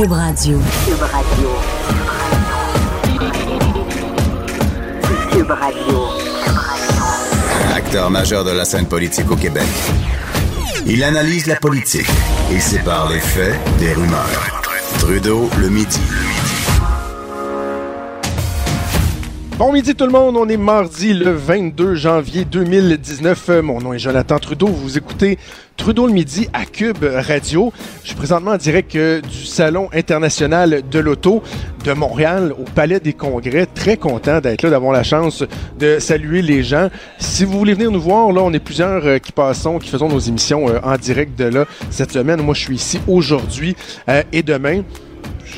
Cube Radio. Cube Radio. Cube Radio. Acteur majeur de la scène politique au Québec. Il analyse la politique et sépare les faits des rumeurs. Trudeau le midi. Bon midi tout le monde, on est mardi le 22 janvier 2019. Mon nom est Jonathan Trudeau, vous écoutez Trudeau le midi à Cube Radio. Je suis présentement en direct euh, du Salon international de l'auto de Montréal au Palais des Congrès. Très content d'être là, d'avoir la chance de saluer les gens. Si vous voulez venir nous voir, là, on est plusieurs euh, qui passons, qui faisons nos émissions euh, en direct de là cette semaine. Moi, je suis ici aujourd'hui et demain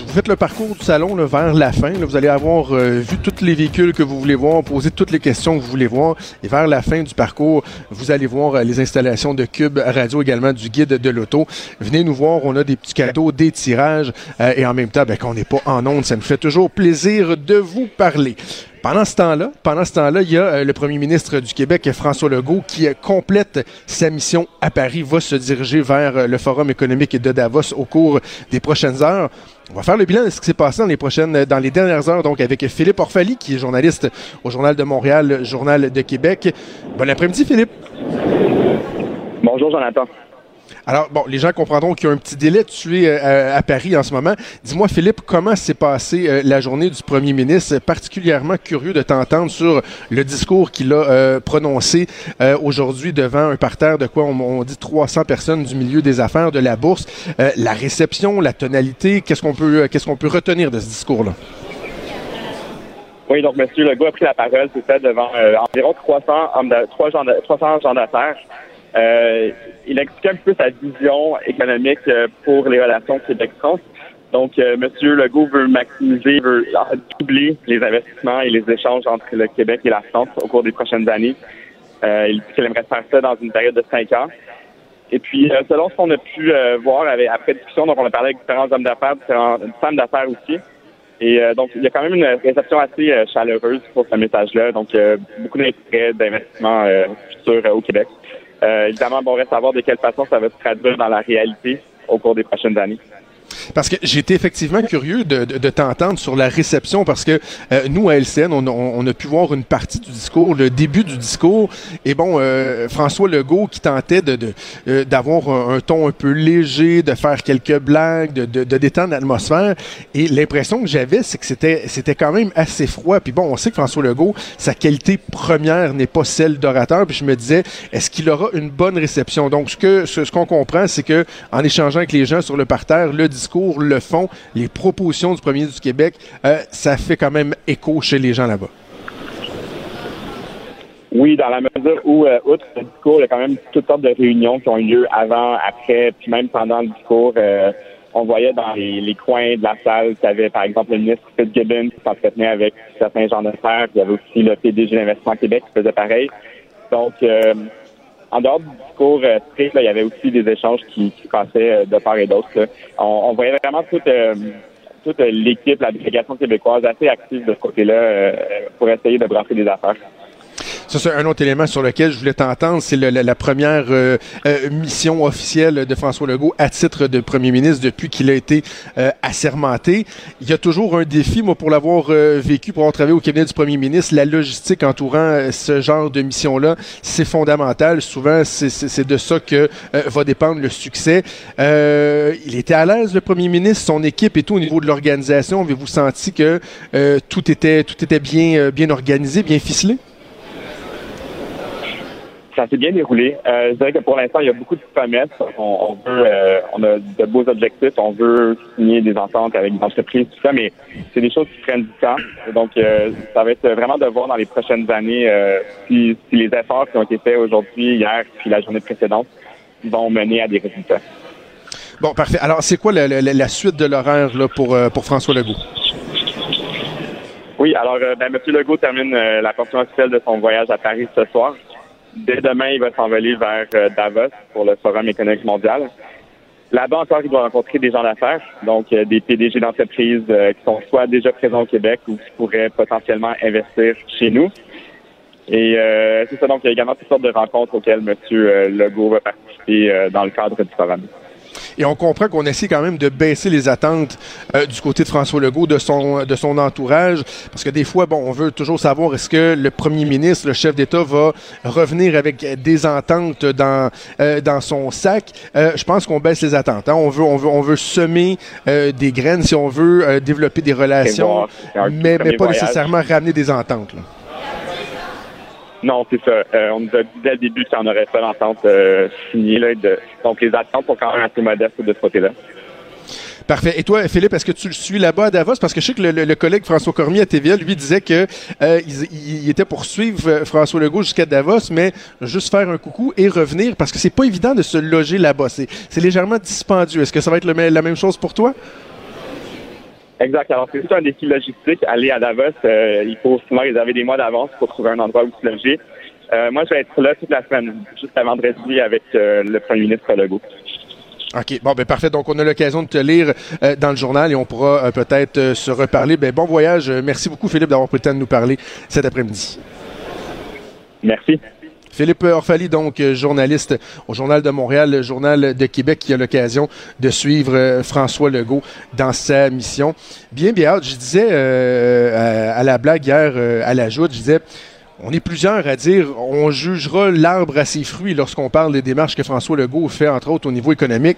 vous faites le parcours du salon vers la fin. vous allez avoir euh, vu tous les véhicules que vous voulez voir, posé toutes les questions que vous voulez voir. Et vers la fin du parcours, vous allez voir euh, les installations de Cube Radio, également du guide de l'auto. Venez nous voir, on a des petits cadeaux, des tirages. Euh, et en même temps, ben, qu'on n'est pas en ondes, ça nous fait toujours plaisir de vous parler. Pendant ce temps-là, pendant ce temps-là, il y a euh, le premier ministre du Québec, François Legault, qui euh, complète sa mission à Paris, va se diriger vers euh, le Forum économique de Davos au cours des prochaines heures. On va faire le bilan de ce qui s'est passé dans les prochaines, dans les dernières heures, donc avec Philippe Orfali, qui est journaliste au Journal de Montréal, Journal de Québec. Bon après-midi, Philippe. Bonjour, Jonathan. Alors, bon, les gens comprendront qu'il y a un petit délai tué euh, à Paris en ce moment. Dis-moi, Philippe, comment s'est passée euh, la journée du premier ministre? Particulièrement curieux de t'entendre sur le discours qu'il a euh, prononcé aujourd'hui devant un parterre de quoi on, dit 300 personnes du milieu des affaires, de la bourse. la réception, la tonalité, qu'est-ce qu'on peut, qu'est-ce qu'on peut retenir de ce discours-là? Oui, donc M. Legault a pris la parole, c'est ça, devant environ 300 hommes 300 gens d'affaires. Euh, il expliquait un peu sa vision économique euh, pour les relations Québec-France. Donc, euh, M. Legault veut maximiser, veut doubler les investissements et les échanges entre le Québec et la France au cours des prochaines années. Euh, il dit qu'il aimerait faire ça dans une période de cinq ans. Et puis, euh, selon ce qu'on a pu voir avec, après discussion, donc on a parlé avec différents hommes d'affaires, différentes femmes d'affaires aussi. Et donc, il y a quand même une réception assez chaleureuse pour ce message-là. Donc, beaucoup d'intérêt d'investissement futurs au Québec. Euh, évidemment, bon, on reste à de quelle façon ça va se traduire dans la réalité au cours des prochaines années. Parce que j'étais effectivement curieux de, de, de t'entendre sur la réception parce que euh, nous, à LCN, on, a pu voir une partie du discours, le début du discours. Et bon, euh, François Legault qui tentait de, euh, d'avoir un, ton un peu léger, de faire quelques blagues, de, de, détendre l'atmosphère. Et l'impression que j'avais, c'est que c'était, quand même assez froid. Puis bon, on sait que François Legault, sa qualité première n'est pas celle d'orateur. Puis je me disais, est-ce qu'il aura une bonne réception? Donc, ce, que, ce, qu'on comprend, c'est que en échangeant avec les gens sur le parterre, le le fond, les propositions du premier du Québec, euh, ça fait quand même écho chez les gens là-bas. Oui, dans la mesure où, euh, outre le discours, il y a quand même toutes sortes de réunions qui ont eu lieu avant, après, puis même pendant le discours. Euh, on voyait dans les, coins de la salle qu'il y avait, par exemple, le ministre Fitzgibbon qui s'entretenait avec certains gens d'affaires. Il y avait aussi le PDG d'Investissement Québec qui faisait pareil. Donc, en dehors du discours euh, strict, il y avait aussi des échanges qui, qui passaient euh, de part et d'autre. On, on, voyait vraiment toute, euh, toute l'équipe, la délégation québécoise assez active de ce côté-là pour essayer de brasser des affaires. Ça, c'est un autre élément sur lequel je voulais t'entendre. C'est la, première euh, euh, mission officielle de François Legault à titre de premier ministre depuis qu'il a été euh, assermenté. Il y a toujours un défi, moi, pour l'avoir vécu, pour avoir travaillé au cabinet du premier ministre. La logistique entourant ce genre de mission-là, c'est fondamental. Souvent, c'est de ça que va dépendre le succès. il était à l'aise, le premier ministre, son équipe et tout au niveau de l'organisation. Avez-vous senti que tout était tout était bien bien organisé, bien ficelé? Ça s'est bien déroulé. Euh, je dirais que pour l'instant, il y a beaucoup de promesses. On, veut, euh, on a de beaux objectifs. On veut signer des ententes avec des entreprises, tout ça, mais c'est des choses qui prennent du temps. Donc, euh, ça va être vraiment de voir dans les prochaines années si, les efforts qui ont été faits aujourd'hui, hier, puis la journée précédente, vont mener à des résultats. Bon, parfait. Alors, c'est quoi la, suite de l'horaire pour, pour François Legault? Oui, alors, ben, M. Legault termine la portion officielle de son voyage à Paris ce soir. Dès demain, il va s'envoler vers euh, Davos pour le Forum économique mondial. Là-bas encore, il va rencontrer des gens d'affaires, donc euh, des PDG d'entreprises euh, qui sont soit déjà présents au Québec ou qui pourraient potentiellement investir chez nous. Et c'est ça, donc il y a également toutes sortes de rencontres auxquelles M. Legault va participer dans le cadre du forum. Et on comprend qu'on essaie quand même de baisser les attentes euh, du côté de François Legault, de son, de son entourage, parce que des fois, bon, on veut toujours savoir est-ce que le premier ministre, le chef d'État, va revenir avec des ententes dans, euh, dans son sac? Euh, je pense qu'on baisse les attentes. Hein. On, veut, on, veut, on veut semer des graines, si on veut développer des relations, mais, mais pas nécessairement ramener des ententes. Là. Non, c'est ça. Euh, on nous a dit dès le début qu'il n'y en aurait pas d'entente euh, signée. Là, de... Donc, les attentes sont quand même assez modestes de ce côté-là. Parfait. Et toi, Philippe, est-ce que tu le suis là-bas à Davos? Parce que je sais que le, collègue François Cormier à TVA, lui, disait que euh, était pour suivre euh, François Legault jusqu'à Davos, mais juste faire un coucou et revenir, parce que c'est pas évident de se loger là-bas. C'est légèrement dispendieux. Est-ce que ça va être la même chose pour toi? Exact. Alors, c'est un défi logistique. Aller à Davos, euh, il faut souvent réserver des mois d'avance pour trouver un endroit où se loger. Euh, moi, je vais être là toute la semaine, jusqu'à vendredi, avec euh, le premier ministre Legault. OK. Bon, ben parfait. Donc, on a l'occasion de te lire dans le journal et on pourra peut-être se reparler. Ben, bon voyage. Merci beaucoup, Philippe, d'avoir pris le temps de nous parler cet après-midi. Merci. Philippe Orfali, donc euh, journaliste au Journal de Montréal, le Journal de Québec, qui a l'occasion de suivre euh, François Legault dans sa mission. Bien, bien Je disais euh, à, la blague hier, à la joute, je disais... On est plusieurs à dire on jugera l'arbre à ses fruits lorsqu'on parle des démarches que François Legault fait, entre autres au niveau économique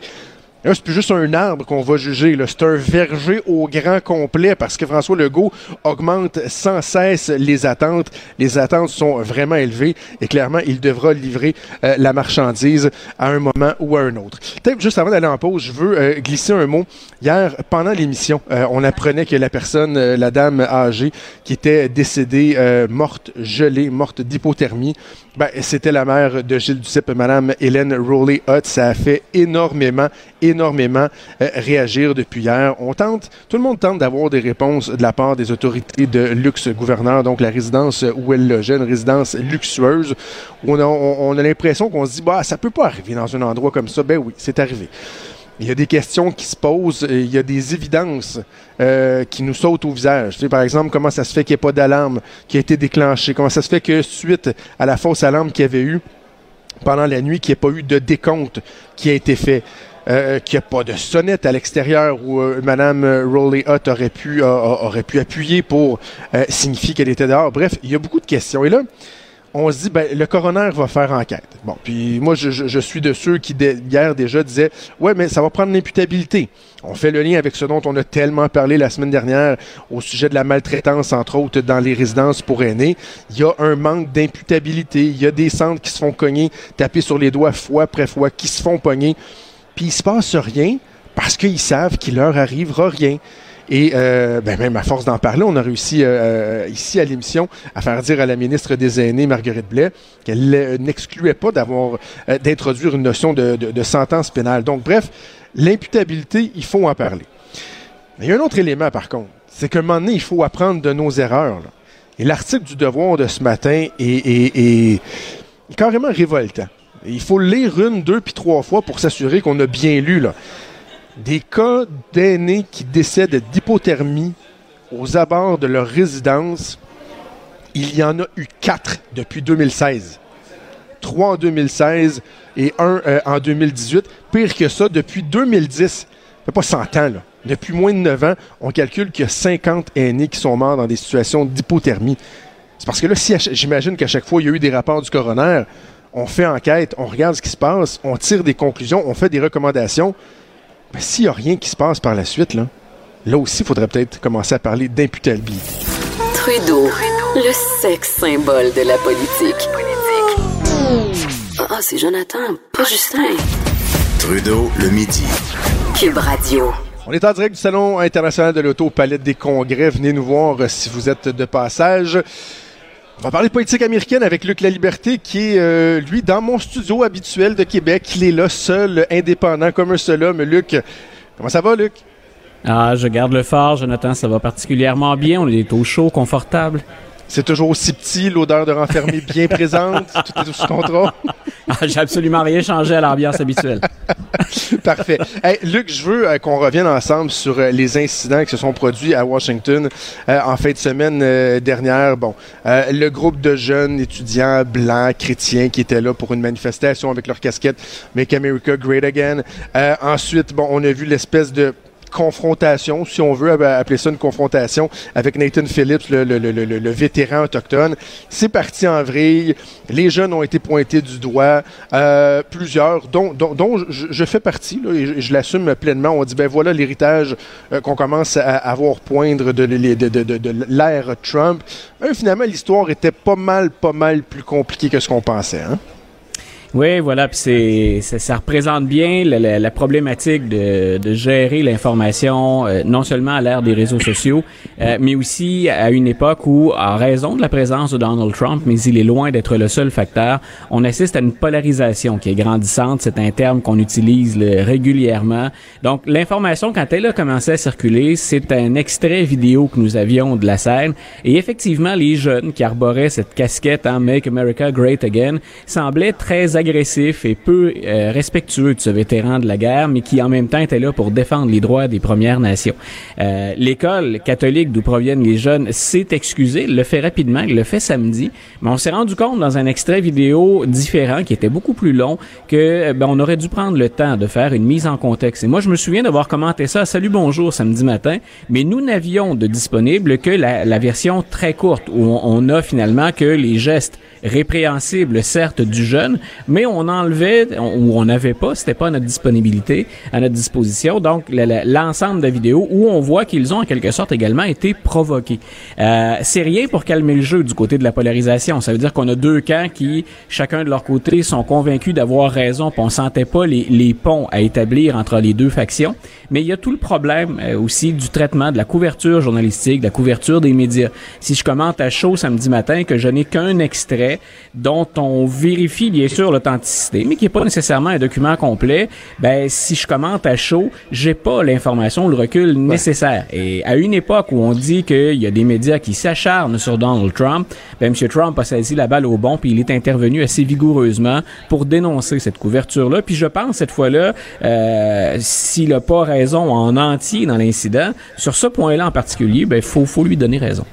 c'est plus juste un arbre qu'on va juger. C'est un verger au grand complet parce que François Legault augmente sans cesse les attentes. Les attentes sont vraiment élevées et clairement, il devra livrer euh, la marchandise à un moment ou à un autre. Peut-être juste avant d'aller en pause, je veux euh, glisser un mot. Hier, pendant l'émission, euh, on apprenait que la personne, la dame âgée qui était décédée, morte gelée, morte d'hypothermie, ben, c'était la mère de Gilles Duceppe, Madame Hélène Rowley-Hutt. Ça a fait énormément, énormément euh, réagir depuis hier. On tente, tout le monde tente d'avoir des réponses de la part des autorités de luxe gouverneur, donc la résidence où elle logeait, une résidence luxueuse. On a, on, a l'impression qu'on se dit, bah, ça peut pas arriver dans un endroit comme ça. Ben oui, c'est arrivé. Il y a des questions qui se posent, il y a des évidences euh, qui nous sautent au visage. Tu sais, par exemple, comment ça se fait qu'il n'y ait pas d'alarme qui a été déclenchée? Comment ça se fait que suite à la fausse alarme qu'il y avait eu pendant la nuit, qu'il n'y ait pas eu de décompte qui a été fait? Euh, qu'il n'y a pas de sonnette à l'extérieur où euh, Mme Rowley Hutt aurait pu, aurait pu appuyer pour signifier qu'elle était dehors. Bref, il y a beaucoup de questions. Et là, on se dit, ben, le coroner va faire enquête. Bon, puis moi, je, suis de ceux qui, hier déjà, disaient, ouais, mais ça va prendre l'imputabilité. On fait le lien avec ce dont on a tellement parlé la semaine dernière au sujet de la maltraitance, entre autres, dans les résidences pour aînés. Il y a un manque d'imputabilité. Il y a des centres qui se font cogner, taper sur les doigts fois après fois, qui se font pogner. Puis il se passe rien parce qu'ils savent qu'il leur arrivera rien. Et euh, ben même à force d'en parler, on a réussi euh, euh, ici à l'émission à faire dire à la ministre des Aînés, Marguerite Blais, qu'elle n'excluait pas d'avoir d'introduire une notion de, sentence pénale. Donc, bref, l'imputabilité, il faut en parler. Il y a un autre élément, par contre, c'est qu'à un moment donné, il faut apprendre de nos erreurs. Et l'article du devoir de ce matin est, est carrément révoltant. Il faut lire une, deux, puis trois fois pour s'assurer qu'on a bien lu. Des cas d'aînés qui décèdent d'hypothermie aux abords de leur résidence, il y en a eu quatre depuis 2016. Trois en 2016 et un euh, en 2018. Pire que ça, depuis 2010, ça fait pas 100 ans. Depuis moins de 9 ans, on calcule qu'il y a 50 aînés qui sont morts dans des situations d'hypothermie. C'est parce que là, si j'imagine qu'à chaque fois, il y a eu des rapports du coroner, on fait enquête, on regarde ce qui se passe, on tire des conclusions, on fait des recommandations. Ben, s'il n'y a rien qui se passe par la suite, là, là aussi, il faudrait peut-être commencer à parler d'imputabilité. Trudeau, le sexe symbole de la politique. Ah, c'est Jonathan, pas Justin. Trudeau, le midi. Cube Radio. On est en direct du Salon international de l'auto Palette des Congrès. Venez nous voir euh, si vous êtes de passage. On va parler politique américaine avec Luc La Liberté, qui est, euh, lui, dans mon studio habituel de Québec. Il est là, seul, indépendant, comme un seul homme. Luc, comment ça va, Luc? Ah, je garde le phare, Jonathan, ça va particulièrement bien. On est au chaud, confortable. C'est toujours aussi petit, l'odeur de renfermé bien présente, tout est sous contrôle. Ah, j'ai absolument rien changé à l'ambiance habituelle. Parfait. Hey, Luc, je veux euh, qu'on revienne ensemble sur euh, les incidents qui se sont produits à Washington euh, en fin de semaine dernière. Bon, le groupe de jeunes étudiants blancs chrétiens qui étaient là pour une manifestation avec leur casquette Make America Great Again. ensuite, bon, on a vu l'espèce de confrontation, si on veut appeler ça une confrontation, avec Nathan Phillips, le, vétéran autochtone. C'est parti en vrille. Les jeunes ont été pointés du doigt. Euh, plusieurs, dont, je, fais partie, et je, l'assume pleinement. On dit, ben voilà l'héritage euh, qu'on commence à, avoir poindre de, de, l'ère Trump. finalement, l'histoire était pas mal, pas mal plus compliquée que ce qu'on pensait. Hein? Oui, voilà, puis c'est ça, ça, représente bien la, la, problématique de, de gérer l'information, euh, non seulement à l'ère des réseaux sociaux, euh, mais aussi à une époque où, en raison de la présence de Donald Trump, mais il est loin d'être le seul facteur, on assiste à une polarisation qui est grandissante. C'est un terme qu'on utilise régulièrement. Donc, l'information, quand elle a commencé à circuler, c'est un extrait vidéo que nous avions de la scène, et effectivement, les jeunes qui arboraient cette casquette en Make America Great Again semblaient très agressif et peu euh, respectueux de ce vétéran de la guerre, mais qui en même temps était là pour défendre les droits des Premières Nations. Euh, L'école catholique d'où proviennent les jeunes s'est excusée, le fait rapidement, le fait samedi, mais on s'est rendu compte dans un extrait vidéo différent qui était beaucoup plus long que euh, ben, on aurait dû prendre le temps de faire une mise en contexte. Et moi, je me souviens d'avoir commenté ça Salut bonjour samedi matin, mais nous n'avions de disponible que la, version très courte où on, on a finalement que les gestes répréhensibles, certes, du jeune, on enlevait ou on n'avait pas, c'était pas à notre disponibilité, à notre disposition. Donc l'ensemble de vidéos où on voit qu'ils ont en quelque sorte également été provoqués. Euh, c'est rien pour calmer le jeu du côté de la polarisation. Ça veut dire qu'on a deux camps qui, chacun de leur côté, sont convaincus d'avoir raison. Puis on sentait pas les, les ponts à établir entre les deux factions. Mais il y a tout le problème euh, aussi du traitement de la couverture journalistique, de la couverture des médias. Si je commente à chaud samedi matin que je n'ai qu'un extrait dont on vérifie bien sûr le mais qui n'est pas nécessairement un document complet, ben si je commente à chaud, j'ai pas l'information, le recul nécessaire. Et à une époque où on dit qu'il y a des médias qui s'acharnent sur Donald Trump, ben M. Trump a saisi la balle au bon, puis il est intervenu assez vigoureusement pour dénoncer cette couverture-là. Puis je pense cette fois-là, euh, s'il n'a pas raison en entier dans l'incident, sur ce point-là en particulier, ben faut faut lui donner raison.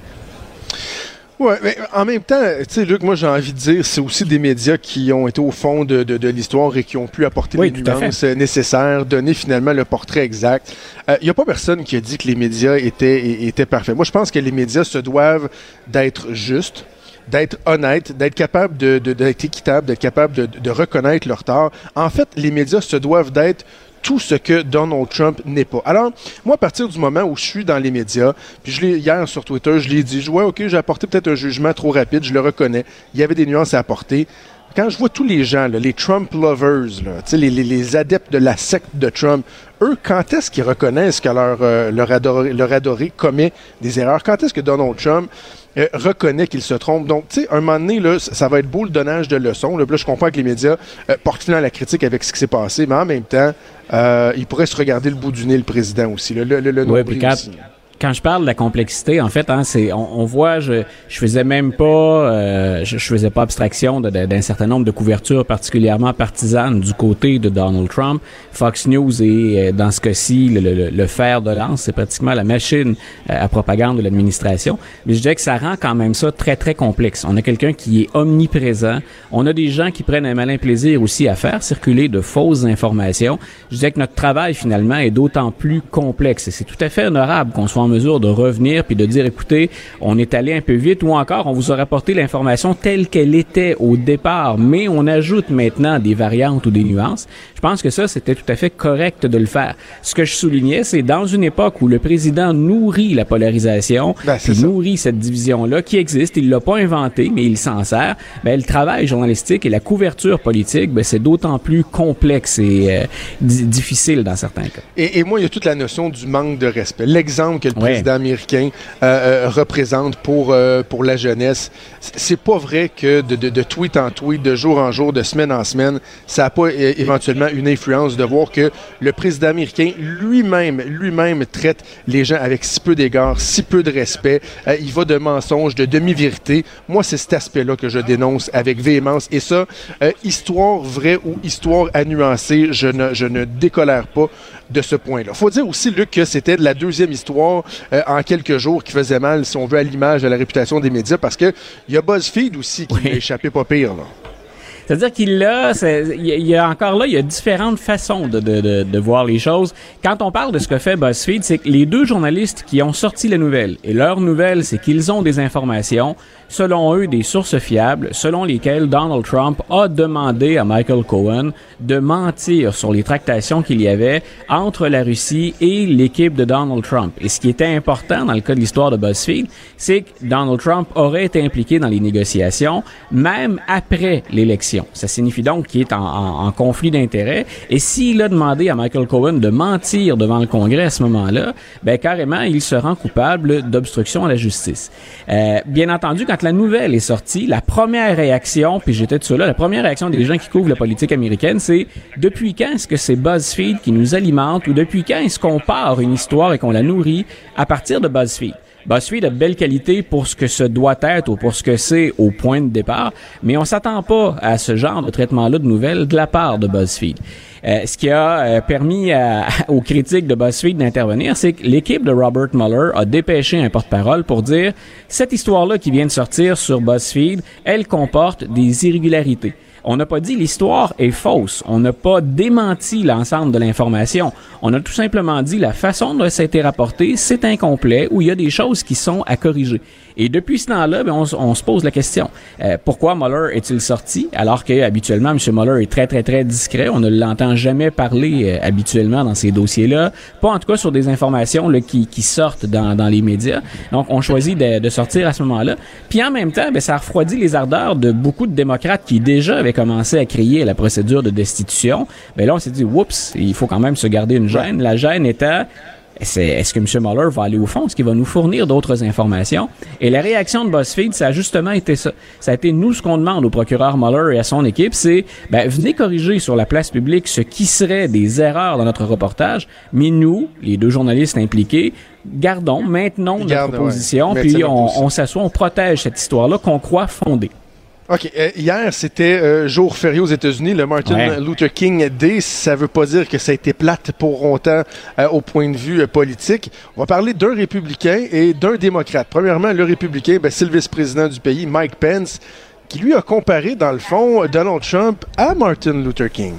Ouais, mais en même temps, tu sais, Luc, moi j'ai envie de dire, c'est aussi des médias qui ont été au fond de, de, l'histoire et qui ont pu apporter les nuances nécessaires, donner finalement le portrait exact. Il euh, n'y a pas personne qui a dit que les médias étaient, étaient parfaits. Moi, je pense que les médias se doivent d'être justes d'être honnêtes, d'être capables de, d'être équitables, d'être capables de, de, reconnaître leur tort. En fait, les médias se doivent d'être tout ce que Donald Trump n'est pas. Alors, moi, à partir du moment où je suis dans les médias, puis je l'ai hier sur Twitter, je l'ai dit, je ok, j'ai apporté peut-être un jugement trop rapide, je le reconnais. Il y avait des nuances à apporter. Quand je vois tous les gens, les Trump lovers, les, les, adeptes de la secte de Trump, eux, quand est-ce qu'ils reconnaissent que leur, euh, adoré, leur adoré commet des erreurs? Quand est-ce que Donald Trump euh, reconnaît qu'il se trompe. Donc, tu sais, un moment donné, là, ça va être beau le donnage de leçons. Là, là je comprends que les médias euh, portent finalement la critique avec ce qui s'est passé, mais en même temps, euh, il pourrait se regarder le bout du nez, le président aussi. le, le, le oui, aussi quand je parle de la complexité, en fait, hein, c'est on, voit, je je faisais même pas, euh, je, je, faisais pas abstraction d'un certain nombre de couvertures particulièrement partisanes du côté de Donald Trump. Fox News est euh, dans ce cas-ci le, le, fer de lance, c'est pratiquement la machine euh, à propagande de l'administration. Mais je dirais que ça rend quand même ça très très complexe. On a quelqu'un qui est omniprésent. On a des gens qui prennent un malin plaisir aussi à faire circuler de fausses informations. Je dirais que notre travail finalement est d'autant plus complexe. Et c'est tout à fait honorable qu'on soit en de revenir puis de dire, écoutez, on est allé un peu vite ou encore on vous a rapporté l'information telle qu'elle était au départ, mais on ajoute maintenant des variantes ou des nuances. Je pense que ça, c'était tout à fait correct de le faire. Ce que je soulignais, c'est dans une époque où le président nourrit la polarisation, ben, nourrit cette division-là qui existe, il l'a pas inventé, mais il s'en sert. Ben, le travail journalistique et la couverture politique, ben, c'est d'autant plus complexe et euh, difficile dans certains cas. Et, et, moi, il y a toute la notion du manque de respect. L'exemple que le président américain euh, euh, représente pour, pour la jeunesse, c'est pas vrai que de, de, de tweet en tweet, de jour en jour, de semaine en semaine, ça n'a pas éventuellement une influence de voir que le président américain lui-même, lui-même traite les gens avec si peu d'égard, si peu de respect. Euh, il va de mensonges, de demi-vérité. Moi, c'est cet aspect-là que je dénonce avec véhémence. Et ça, euh, histoire vraie ou histoire à nuancer, je ne, je ne décolère pas de ce point-là. Faut dire aussi, Luc, que c'était la deuxième histoire euh, en quelques jours qui faisait mal, si on veut, à l'image, de la réputation des médias, parce que il y a BuzzFeed aussi qui a échappé pas pire. Là. C'est-à-dire qu'il a, il y a encore là, il y a différentes façons de, de, de, de, voir les choses. Quand on parle de ce que fait BuzzFeed, c'est que les deux journalistes qui ont sorti la nouvelle, et leur nouvelle, c'est qu'ils ont des informations, selon eux, des sources fiables, selon lesquelles Donald Trump a demandé à Michael Cohen de mentir sur les tractations qu'il y avait entre la Russie et l'équipe de Donald Trump. Et ce qui était important dans le cas de l'histoire de BuzzFeed, c'est que Donald Trump aurait été impliqué dans les négociations, même après l'élection. Ça signifie donc qu'il est en, conflit d'intérêts. Et s'il a demandé à Michael Cohen de mentir devant le Congrès à ce moment-là, ben carrément, il se rend coupable d'obstruction à la justice. Euh, bien entendu, quand la nouvelle est sortie, la première réaction, puis j'étais tout là, la première réaction des gens qui couvrent la politique américaine, c'est depuis quand est-ce que c'est BuzzFeed qui nous alimente ou depuis quand est-ce qu'on part une histoire et qu'on la nourrit à partir de BuzzFeed? BuzzFeed a de belles qualités pour ce que ce doit être ou pour ce que c'est au point de départ, mais on s'attend pas à ce genre de traitement-là de nouvelles de la part de BuzzFeed. Euh, ce qui a euh, permis aux critiques de BuzzFeed d'intervenir, c'est que l'équipe de Robert Mueller a dépêché un porte-parole pour dire cette histoire-là qui vient de sortir sur BuzzFeed, elle comporte des irrégularités. On n'a pas dit l'histoire est fausse. On n'a pas démenti l'ensemble de l'information. On a tout simplement dit la façon dont ça a été rapporté, c'est incomplet ou il y a des choses qui sont à corriger. Et depuis ce temps-là, ben, on, on, se pose la question euh, pourquoi Mueller est-il sorti alors que habituellement M. Mueller est très très très discret? On ne l'entend jamais parler euh, habituellement dans ces dossiers-là, pas en tout cas sur des informations là, qui, qui sortent dans, dans les médias. Donc on choisit de, de sortir à ce moment-là. Puis en même temps, ben, ça a refroidi les ardeurs de beaucoup de démocrates qui déjà avaient commencé à crier la procédure de destitution. Ben là on s'est dit oups, il faut quand même se garder une gêne. La gêne étant est-ce que M. Mueller va aller au fond? Est-ce qu'il va nous fournir d'autres informations? Et la réaction de BuzzFeed, ça a justement été ça. Ça a été nous ce qu'on demande au procureur Mueller et à son équipe, c'est ben, venez corriger sur la place publique ce qui serait des erreurs dans notre reportage, mais nous, les deux journalistes impliqués, gardons, maintenons Garde, notre position, ouais. puis on, on s'assoit, on protège cette histoire-là qu'on croit fondée. OK. Euh, hier, c'était euh, jour férié aux États-Unis, le Martin Ouais. Luther King Day. Ça veut pas dire que ça a été plate pour longtemps euh, au point de vue euh, politique. On va parler d'un républicain et d'un démocrate. Premièrement, le républicain, ben, c'est le vice-président du pays, Mike Pence, qui lui a comparé, dans le fond, Donald Trump à Martin Luther King.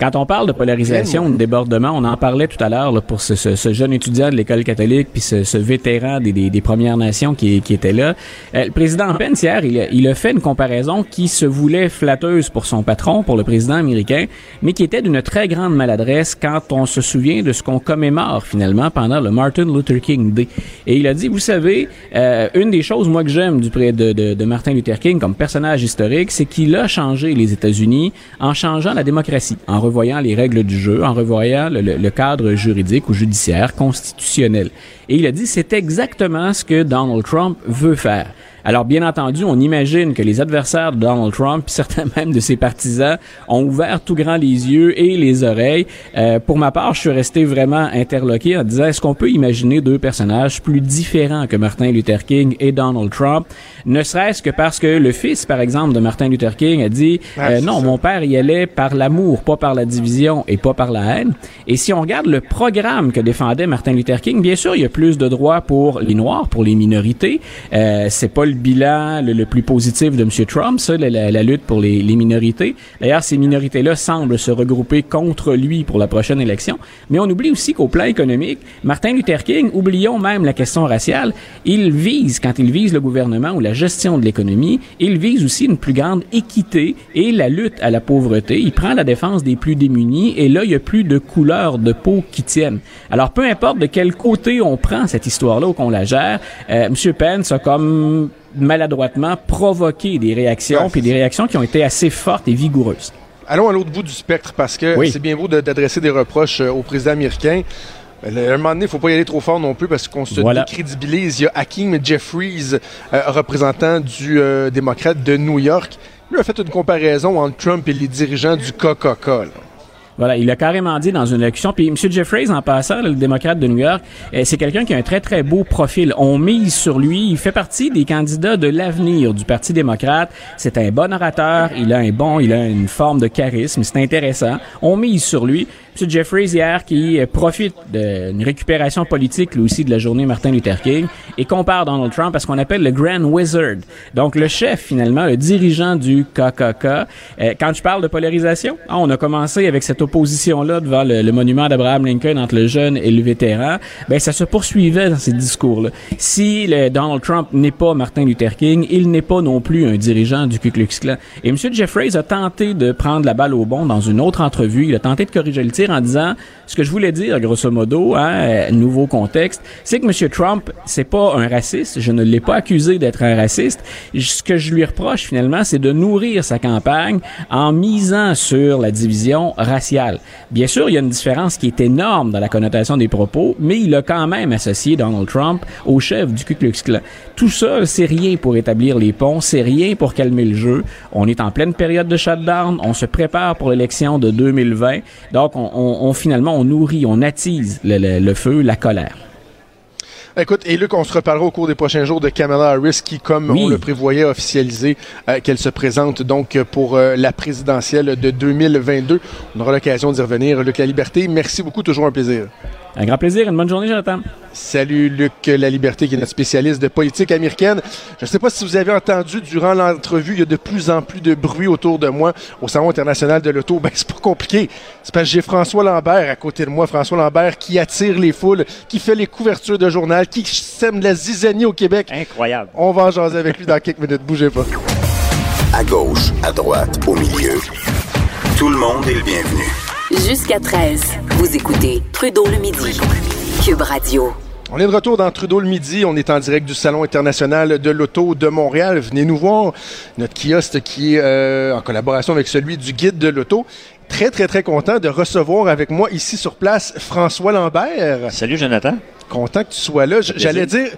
Quand on parle de polarisation, de débordement, on en parlait tout à l'heure pour ce, ce, ce, jeune étudiant de l'école catholique puis ce, ce vétéran des, des, des, Premières Nations qui, qui était là. Euh, le président Pence hier, il a, il a fait une comparaison qui se voulait flatteuse pour son patron, pour le président américain, mais qui était d'une très grande maladresse quand on se souvient de ce qu'on commémore finalement pendant le Martin Luther King Day. Et il a dit, vous savez, euh, une des choses moi que j'aime du près de, de, de Martin Luther King comme personnage historique, c'est qu'il a changé les États-Unis en changeant la démocratie, revoyant les règles du jeu, en revoyant le, le, cadre juridique ou judiciaire constitutionnel. Et il a dit c'est exactement ce que Donald Trump veut faire. Alors, bien entendu, on imagine que les adversaires de Donald Trump, certains même de ses partisans, ont ouvert tout grand les yeux et les oreilles. Euh, pour ma part, je suis resté vraiment interloqué en disant, est-ce qu'on peut imaginer deux personnages plus différents que Martin Luther King et Donald Trump, ne serait-ce que parce que le fils, par exemple, de Martin Luther King a dit, euh, non, mon père y allait par l'amour, pas par la division et pas par la haine. Et si on regarde le programme que défendait Martin Luther King, bien sûr, il y a plus de droits pour les Noirs, pour les minorités. Euh, c'est pas le bilan le, le, plus positif de M. Trump, ça, la, lutte pour les, minorités. D'ailleurs, ces minorités-là semblent se regrouper contre lui pour la prochaine élection. Mais on oublie aussi qu'au plan économique, Martin Luther King, oublions même la question raciale, il vise, quand il vise le gouvernement ou la gestion de l'économie, il vise aussi une plus grande équité et la lutte à la pauvreté. Il prend la défense des plus démunis et là, il y a plus de couleurs de peau qui tiennent. Alors, peu importe de quel côté on prend cette histoire-là ou qu'on la gère, euh, M. Pence a comme maladroitement provoqué des réactions, puis des réactions qui ont été assez fortes et vigoureuses. Allons à l'autre bout du spectre parce que oui. c'est bien beau d'adresser des reproches euh, au président américain. À un moment donné, il ne faut pas y aller trop fort non plus parce qu'on se voilà. décrédibilise. Il y a Hakeem Jeffries, euh, représentant du euh, démocrate de New York. Lui a fait une comparaison entre Trump et les dirigeants du Coca-Cola. Voilà, il a carrément dit dans une élection. Puis M. Jeffries, en passant, le démocrate de New York, euh, c'est quelqu'un qui a un très très beau profil. On mise sur lui. Il fait partie des candidats de l'avenir du Parti démocrate. C'est un bon orateur. Il a un bon, il a une forme de charisme. C'est intéressant. On mise sur lui. M. Jeffries hier qui euh, profite d'une récupération politique lui aussi de la journée Martin Luther King et compare Donald Trump à ce qu'on appelle le Grand Wizard. Donc le chef finalement, le dirigeant du KKK. Euh, quand je parle de polarisation, ah, on a commencé avec cette opposition-là devant le, monument d'Abraham Lincoln entre le jeune et le vétéran. Ben ça se poursuivait dans ces discours-là. Si le Donald Trump n'est pas Martin Luther King, il n'est pas non plus un dirigeant du Ku Klux Klan. Et M. Jeffries a tenté de prendre la balle au bon dans une autre entrevue. Il a tenté de corriger le tir en disant ce que je voulais dire, grosso modo, hein, euh, nouveau contexte, c'est que M. Trump, c'est pas un raciste. Je ne l'ai pas accusé d'être un raciste. Ce que je lui reproche finalement, c'est de nourrir sa campagne en misant sur la division raciale. Bien sûr, il y a une différence qui est énorme dans la connotation des propos, mais il a quand même associé Donald Trump au chef du Ku Klux Klan. Tout ça, c'est rien pour établir les ponts, c'est rien pour calmer le jeu. On est en pleine période de shutdown, on se prépare pour l'élection de 2020, donc on, on, finalement, on nourrit, on attise le, feu, la colère. Écoute, et Luc, on se reparlera au cours des prochains jours de Kamala Harris qui, comme on le prévoyait, officialisé euh, qu'elle se présente donc pour euh, la présidentielle de 2022. On aura l'occasion d'y revenir. Luc La Liberté, merci beaucoup, toujours un plaisir. Un grand plaisir, une bonne journée, Jonathan. Salut, Luc La Liberté, qui est notre spécialiste de politique américaine. Je ne sais pas si vous avez entendu durant l'entrevue, il y a de plus en plus de bruit autour de moi au Salon international de l'auto. Ben, c'est pas compliqué. C'est parce que j'ai François Lambert à côté de moi. François Lambert qui attire les foules, qui fait les couvertures de journal, qui sème la zizanie au Québec. Incroyable. On va en jaser avec lui dans quelques minutes. Bougez pas. À gauche, à droite, au milieu. Tout le monde est le bienvenu. Jusqu'à 13, vous écoutez Trudeau le midi. Cube Radio. On est de retour dans Trudeau le midi. On est en direct du Salon international de l'auto de Montréal. Venez nous voir. Notre kiosque qui est euh, en collaboration avec celui du guide de l'auto. Très, très, très content de recevoir avec moi ici sur place François Lambert. Salut Jonathan. Content que tu sois là. J'allais dire,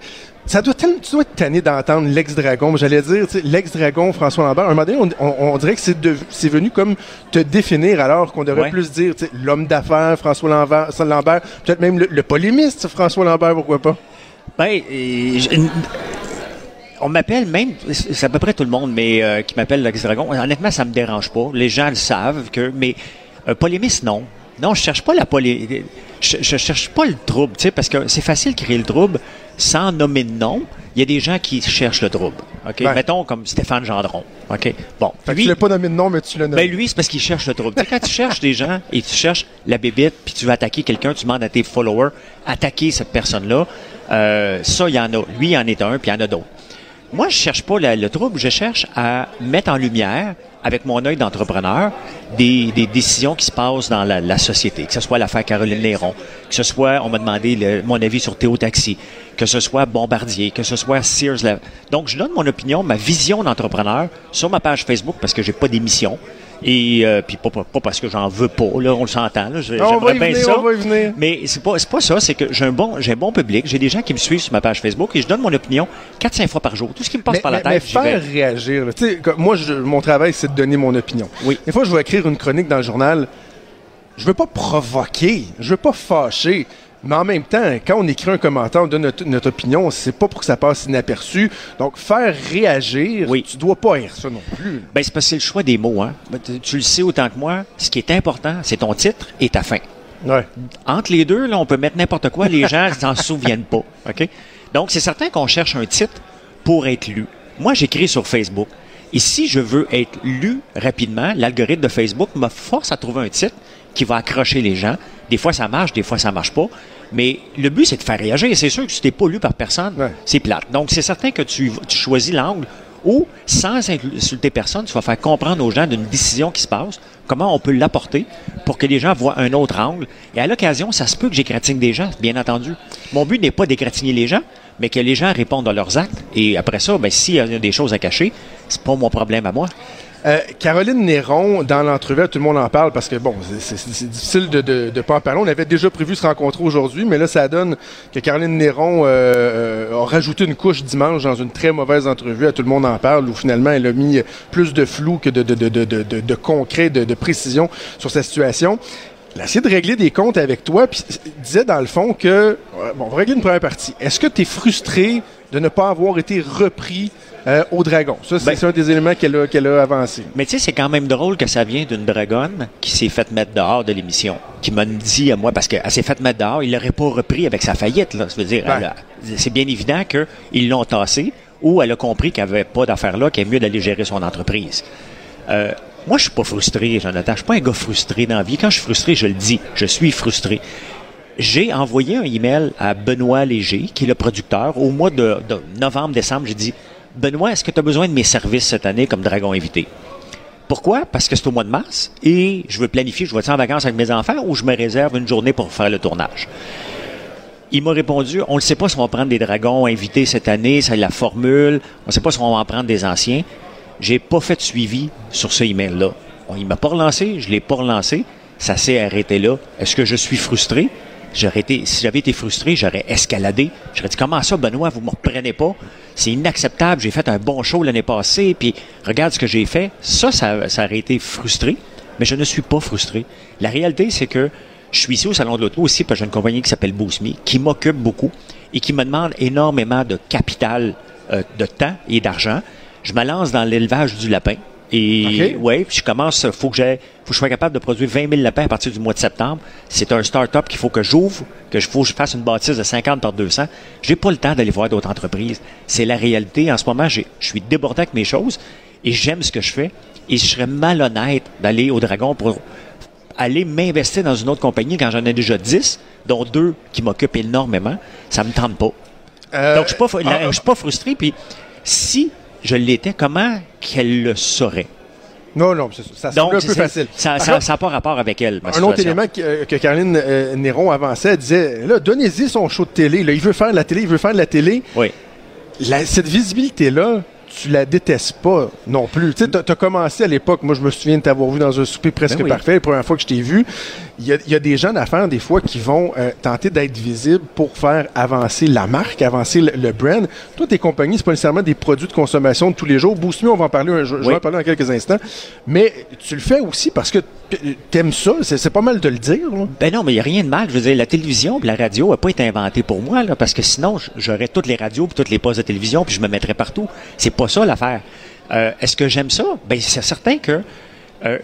ça doit tellement, tu dois être tanné d'entendre l'ex-dragon. J'allais dire, l'ex-dragon François Lambert, un moment donné, on, dirait que c'est, c'est venu comme te définir alors qu'on devrait plus dire l'homme d'affaires François Lambert, peut-être même le, polémiste François Lambert, pourquoi pas? Ben, on m'appelle même, c'est à peu près tout le monde mais euh, qui m'appelle l'ex-dragon. Honnêtement, ça me dérange pas. Les gens le savent que, mais un polémiste, non. Non, je cherche pas la polémique. Je, je, cherche pas le trouble, tu sais, parce que c'est facile de créer le trouble sans nommer de nom. Il y a des gens qui cherchent le trouble. OK? Mettons comme Stéphane Gendron. OK? Bon. lui, tu l'as pas nommé de nom, mais tu l'as nommé. Ben lui, c'est parce qu'il cherche le trouble. quand tu cherches des gens et tu cherches la bébite, puis tu veux attaquer quelqu'un, tu demandes à tes followers attaquer cette personne-là. Euh, ça, il y en a. Lui, il en est un, puis il y en a d'autres. Moi, je cherche pas le trouble, je cherche à mettre en lumière, avec mon œil d'entrepreneur, des, décisions qui se passent dans la, société, que ce soit l'affaire Caroline Léron, que ce soit, on m'a demandé mon avis sur Théo Taxi, que ce soit Bombardier, que ce soit Sears. Donc, je donne mon opinion, ma vision d'entrepreneur sur ma page Facebook parce que j'ai pas d'émission. Et euh, puis pas, pas, parce que j'en veux pas, là, on le s'entend. J'aimerais bien ça. Mais c'est pas, pas ça, c'est que j'ai un bon j'ai un bon public, j'ai des gens qui me suivent sur ma page Facebook et je donne mon opinion 4-5 fois par jour. Tout ce qui me passe par la tête. Mais faire réagir. moi, je, mon travail, c'est de donner mon opinion. Oui. Des fois, je vais écrire une chronique dans le journal. Je veux pas provoquer, je veux pas fâcher. Mais en même temps, quand on écrit un commentaire, on donne notre, opinion, c'est pas pour que ça passe inaperçu. Donc, faire réagir, oui. tu dois pas être ça non plus. Ben, c'est parce que c'est le choix des mots. Hein? Ben, tu le sais autant que moi. Ce qui est important, c'est ton titre et ta fin. Ouais. Entre les deux, là, on peut mettre n'importe quoi. Les gens s'en souviennent pas. OK? Donc, c'est certain qu'on cherche un titre pour être lu. Moi, j'écris sur Facebook. Et si je veux être lu rapidement, l'algorithme de Facebook me force à trouver un titre qui va accrocher les gens. Des fois, ça marche, des fois, ça marche pas. Mais le but, c'est de faire réagir. C'est sûr que si tu n'es pas lu par personne, c'est plate. Donc, c'est certain que tu, choisis l'angle où, sans insulter personne, tu vas faire comprendre aux gens d'une décision qui se passe, comment on peut l'apporter pour que les gens voient un autre angle. Et à l'occasion, ça se peut que j'égratigne des gens, bien entendu. Mon but n'est pas d'égratigner les gens, mais que les gens répondent à leurs actes. Et après ça, ben, s'il y a des choses à cacher, c'est pas mon problème à moi. Euh, Caroline Néron, dans l'entrevue, tout le monde en parle parce que, bon, c'est- difficile de ne pas en parler. On avait déjà prévu se rencontrer aujourd'hui, mais là, ça donne que Caroline Néron euh, euh, a rajouté une couche dimanche dans une très mauvaise entrevue. À tout le monde en parle, où finalement, elle a mis plus de flou que de, de, de, de, de, concret, de, précision sur sa situation. Elle a essayé de régler des comptes avec toi, puis disait dans le fond que, bon, on va régler une première partie. Est-ce que tu es frustré de ne pas avoir été repris euh, au Dragon? Ça, c'est Ben- un des éléments qu'elle a, qu'elle a avancé. Mais tu sais, c'est quand même drôle que ça vient d'une dragonne qui s'est faite mettre dehors de l'émission, qui m'a dit à moi, parce qu'elle s'est faite mettre dehors, il l'aurait pas repris avec sa faillite, là. Ça veut dire, Ouais. elle a- c'est bien évident qu'ils l'ont tassé, ou elle a compris qu'il n'y avait pas d'affaires là, qu'il est mieux d'aller gérer son entreprise. Euh, moi, je suis pas frustré, Jonathan. Je suis pas un gars frustré dans la vie. Quand je suis frustré, je le dis. Je suis frustré. J'ai envoyé un email à Benoît Léger, qui est le producteur, au mois de, de novembre-décembre. J'ai dit, Benoît, est-ce que tu as besoin de mes services cette année comme dragon invité? Pourquoi? Parce que c'est au mois de mars et je veux planifier, je vais être en vacances avec mes enfants ou je me réserve une journée pour faire le tournage? Il m'a répondu, on ne sait pas si on va prendre des dragons invités cette année, c'est la formule, on ne sait pas si on va en prendre des anciens. J'ai pas fait de suivi sur ce email-là. Il m'a pas relancé, je l'ai pas relancé, ça s'est arrêté là. Est-ce que je suis frustré? J'aurais été, si j'avais été frustré, j'aurais escaladé. J'aurais dit, comment ça, Benoît, vous me reprenez pas? C'est inacceptable, j'ai fait un bon show l'année passée, puis regarde ce que j'ai fait. Ça, ça, aurait été frustré, mais je ne suis pas frustré. La réalité, c'est que je suis ici au Salon de l'Auto aussi parce j'ai une compagnie qui s'appelle Boosme, qui m'occupe beaucoup et qui me demande énormément de capital, euh, de temps et d'argent. Je me lance dans l'élevage du lapin. Et Ok. ouais, puis je commence, faut que j'ai, faut que je sois capable de produire 20 000 lapins à partir du mois de septembre. C'est un start-up qu'il faut que j'ouvre, que je faut que je fasse une bâtisse de 50 par 200. J'ai pas le temps d'aller voir d'autres entreprises. C'est la réalité. En ce moment, je suis débordé avec mes choses et j'aime ce que je fais. Et je serais malhonnête d'aller au Dragon pour aller m'investir dans une autre compagnie quand j'en ai déjà 10, dont deux qui m'occupent énormément. Ça me tente pas. Euh, Donc, je suis pas, fru- ah, je suis pas frustré. Puis, si je l'étais, comment qu'elle le saurait? Non, non, c'est- ça Donc, un peu facile. Ça n'a pas rapport avec elle. ma Un autre élément que, que Caroline euh, Néron avançait, elle disait là, donnez-y son show de télé. Là, il veut faire de la télé, il veut faire de la télé. Oui. La- cette visibilité-là, tu la détestes pas non plus. Tu t'as- t'as commencé à l'époque, moi je me souviens de t'avoir vu dans un souper presque Ben oui. parfait, la première fois que je t'ai vu. Il y a, il y a des gens d'affaires, des fois, qui vont euh, tenter d'être visibles pour faire avancer la marque, avancer le, le brand. Toi, tes compagnies, c'est pas nécessairement des produits de consommation de tous les jours. Boost Me, on va en parler, un- je, je vais en parler dans quelques instants. Mais tu le fais aussi parce que t- t'aimes ça, c'est pas mal de le dire. là. Ben non, mais il n'y a rien de mal. Je veux dire, la télévision la radio n'a pas été inventée pour moi, là, parce que sinon, j'aurais toutes les radios puis toutes les postes de télévision puis je me mettrais partout. C'est pas ça l'affaire. Euh, Est-ce que j'aime ça? Ben, c'est certain que euh,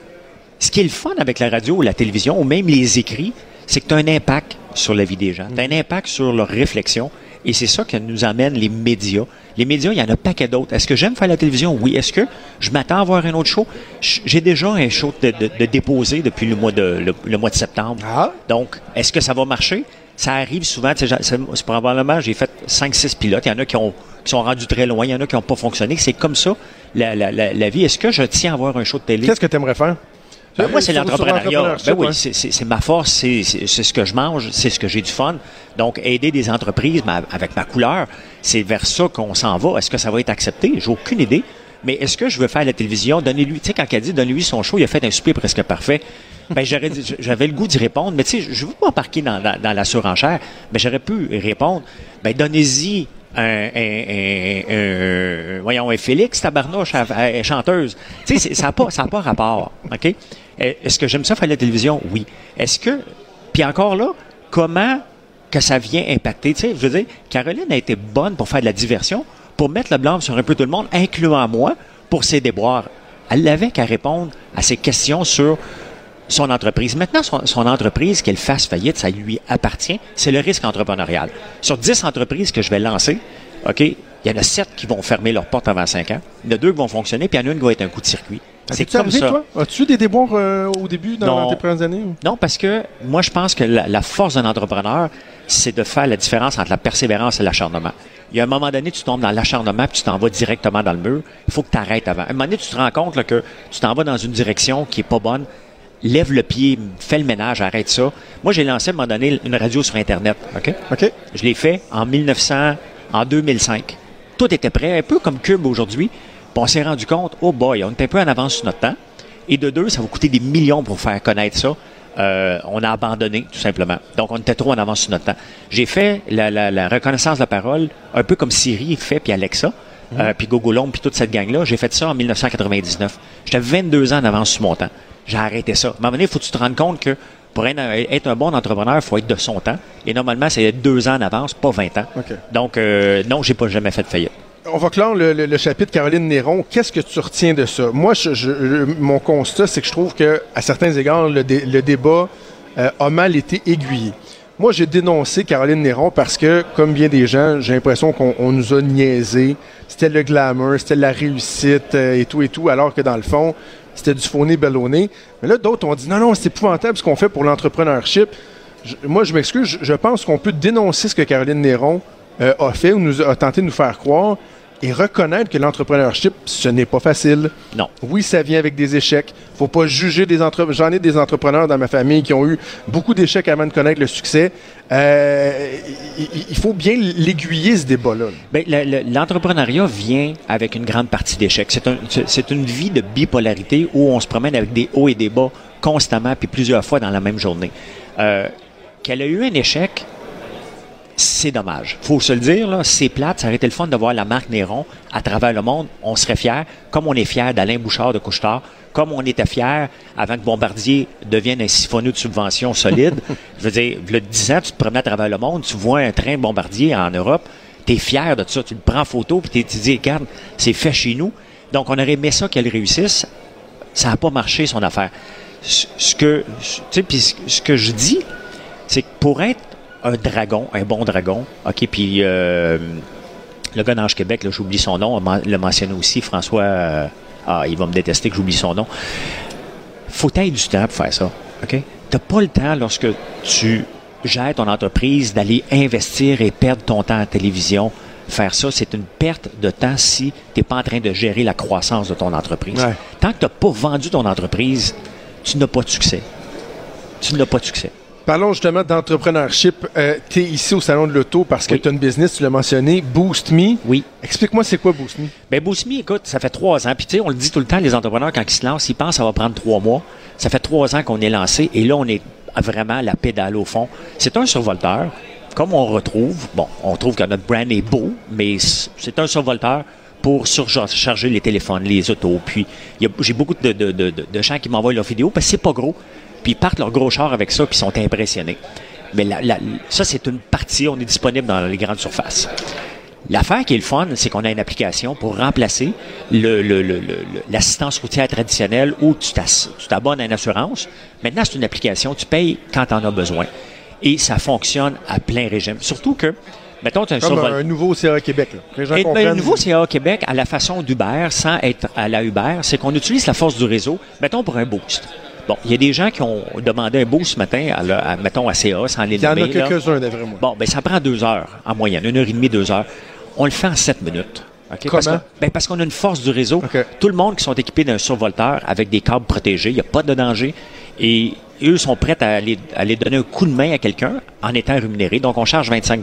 ce qui est le fun avec la radio ou la télévision, ou même les écrits, c'est que tu as un impact sur la vie des gens. Tu as un impact sur leur réflexion. Et c'est ça que nous amène les médias. Les médias, il y en a un paquet d'autres. Est-ce que j'aime faire la télévision? Oui. Est-ce que je m'attends à voir un autre show? J'ai déjà un show de, de, de déposé depuis le mois de, le, le mois de septembre. Ah. Donc, est-ce que ça va marcher? Ça arrive souvent. C'est probablement, j'ai fait 5-6 pilotes. Il y en a qui, ont, qui sont rendus très loin. Il y en a qui n'ont pas fonctionné. C'est comme ça, la, la, la, la vie. Est-ce que je tiens à avoir un show de télé? Qu'est-ce que tu aimerais faire? Ben, moi, c'est l'entrepreneuriat. Ben oui, c'est- ma force, c'est ce que je mange, c'est ce que j'ai du fun. Donc, aider des entreprises ma- avec ma couleur, c'est vers ça qu'on s'en va. Est-ce que ça va être accepté? J'ai aucune idée. Mais est-ce que je veux faire la télévision? Donnez-lui, tu sais, quand elle dit donnez-lui son show, il a fait un souper presque parfait. Ben, j'avais le goût d'y répondre, mais tu sais, je veux pas embarquer dans, dans, dans la surenchère, mais j'aurais pu répondre, ben, donnez-y un, un, un- voyons, un Félix Tabarnouche, chanteuse. Tu sais, ça n'a pas, ça a pas rapport, OK? Euh, Est-ce que j'aime ça faire la télévision? Oui. Est-ce que, puis encore là, comment que ça vient impacter? Tu sais, je veux dire, Caroline a été bonne pour faire de la diversion, pour mettre le blanc sur un peu tout le monde, incluant moi, pour ses déboires. Elle n'avait qu'à répondre à ces questions sur son entreprise. Maintenant, son, son entreprise, qu'elle fasse faillite, ça lui appartient. C'est le risque entrepreneurial. Sur 10 entreprises que je vais lancer, OK, il y en a 7 qui vont fermer leurs portes avant 5 ans. Il y en a 2 qui vont fonctionner, puis il y en a une qui va être un coup de circuit. C'est T'es-tu comme arrivé, ça. toi? As-tu des déboires euh, au début dans Non. tes premières années? ou? Non, parce que moi, je pense que la, la force d'un entrepreneur, c'est de faire la différence entre la persévérance et l'acharnement. Il y a un moment donné, tu tombes dans l'acharnement puis tu t'en vas directement dans le mur. Il faut que tu arrêtes avant. À un moment donné, tu te rends compte là, que tu t'en vas dans une direction qui est pas bonne. Lève le pied, fais le ménage, arrête ça. Moi, j'ai lancé à un moment donné une radio sur Internet. OK? OK. Je l'ai fait en 1900, en 2005. Tout était prêt, un peu comme Cube aujourd'hui. Puis on s'est rendu compte, oh boy, on était un peu en avance sur notre temps. Et de deux, ça va coûter des millions pour faire connaître ça. Euh, on a abandonné, tout simplement. Donc, on était trop en avance sur notre temps. J'ai fait la, la- la reconnaissance de la parole, un peu comme Siri fait, puis Alexa, euh, puis Gogolom, puis toute cette gang-là. J'ai fait ça en 1999. J'étais 22 ans en avance sur mon temps. J'ai arrêté ça. À un moment donné, il faut que tu te rendes compte que pour être, un bon entrepreneur, il faut être de son temps. Et normalement, c'est être deux ans en avance, pas 20 ans. Donc, euh, non, j'ai pas jamais fait de faillite. On va clore le, le- le chapitre Caroline Néron. Qu'est-ce que tu retiens de ça? Moi, je, je- mon constat, c'est que je trouve que à certains égards, le, dé- le débat euh, a mal été aiguillé. Moi, j'ai dénoncé Caroline Néron parce que, comme bien des gens, j'ai l'impression qu'on on nous a niaisé. C'était le glamour, c'était la réussite euh, et tout et tout, alors que dans le fond, c'était du faux-nez ballonné. Mais là, d'autres ont dit non, non, c'est épouvantable ce qu'on fait pour l'entrepreneurship. Moi, je m'excuse, je, pense qu'on peut dénoncer ce que Caroline Néron euh, a fait ou nous a tenté de nous faire croire et reconnaître que l'entrepreneurship, ce n'est pas facile. Non. Oui, ça vient avec des échecs. Faut pas juger des entrepreneurs. J'en ai des entrepreneurs dans ma famille qui ont eu beaucoup d'échecs avant de connaître le succès. Euh, il, faut bien l'aiguiller, ce débat-là. Ben, le- le- L'entrepreneuriat vient avec une grande partie d'échecs. C'est un- c'est- c'est une vie de bipolarité où on se promène avec des hauts et des bas constamment, puis plusieurs fois dans la même journée. Euh, Qu'elle a eu un échec, c'est dommage. faut se le dire, c'est plate. Ça aurait été le fun de voir la marque Néron à travers le monde. On serait fiers, comme on est fiers d'Alain Bouchard de Couchetard, comme on était fiers avant que Bombardier devienne un siphonneux de subventions solide. Je veux dire, le 10 ans, tu te promenais à travers le monde, tu vois un train Bombardier en Europe, tu es fier de ça, tu le prends en photo, puis tu te dis, regarde, c'est fait chez nous. Donc, on aurait aimé ça qu'elle réussisse. Ça n'a pas marché, son affaire. Ce que, ce que je dis, c'est que pour être un dragon, un bon dragon, OK, puis euh, le gars d'Ange Québec, j'oublie son nom, le mentionné aussi, François, euh, ah, il va me détester que j'oublie son nom. Faut être du temps pour faire ça, OK? T'as pas le temps, lorsque tu gères ton entreprise, d'aller investir et perdre ton temps en télévision. Faire ça, c'est une perte de temps si tu n'es pas en train de gérer la croissance de ton entreprise. Ouais. Tant que tu n'as pas vendu ton entreprise, tu n'as pas de succès. Tu n'as pas de succès. Parlons justement d'entrepreneurship. Euh, tu es ici au Salon de l'Auto parce que Oui. tu as une business, tu l'as mentionné, Boost Me. Oui. Explique-moi, c'est quoi Boost Me? Ben, Bousmi, écoute, ça fait trois ans. Puis, tu sais, on le dit tout le temps, les entrepreneurs, quand ils se lancent, ils pensent que ça va prendre trois mois. Ça fait trois ans qu'on est lancé et là, on est vraiment à la pédale au fond. C'est un survolteur. Comme on retrouve, bon, on trouve que notre brand est beau, mais c'est un survolteur pour surcharger les téléphones, les autos. Puis, j'ai beaucoup de, de, de, de- de gens qui m'envoient leurs vidéos parce que c'est pas gros. Puis, ils partent leur gros char avec ça, puis ils sont impressionnés. Mais la- la- ça, c'est une partie. On est disponible dans les grandes surfaces. L'affaire qui est le fun, c'est qu'on a une application pour remplacer le- le- le- le- le- l'assistance routière traditionnelle où tu t'abonnes à une assurance. Maintenant, c'est une application, tu payes quand tu en as besoin. Et ça fonctionne à plein régime. Surtout que, mettons, tu as un Comme un nouveau CA Québec. Là. Que les gens et, ben, comprennent. le nouveau CA Québec, à la façon d'Uber, sans être à la Uber, c'est qu'on utilise la force du réseau, mettons pour un boost. Bon, il y a des gens qui ont demandé un boost ce matin, à, mettons à CA, sans les Il y en a quelques-uns, d'après moi. Bon, ben ça prend deux heures en moyenne, une heure et demie, deux heures. On le fait en sept minutes. OK? Parce ben, parce qu'on a une force du réseau. Tout le monde qui sont équipés d'un survolteur avec des câbles protégés, il n'y a pas de danger. Et eux sont prêts à aller, à aller donner un coup de main à quelqu'un en étant rémunérés. Donc, on charge 25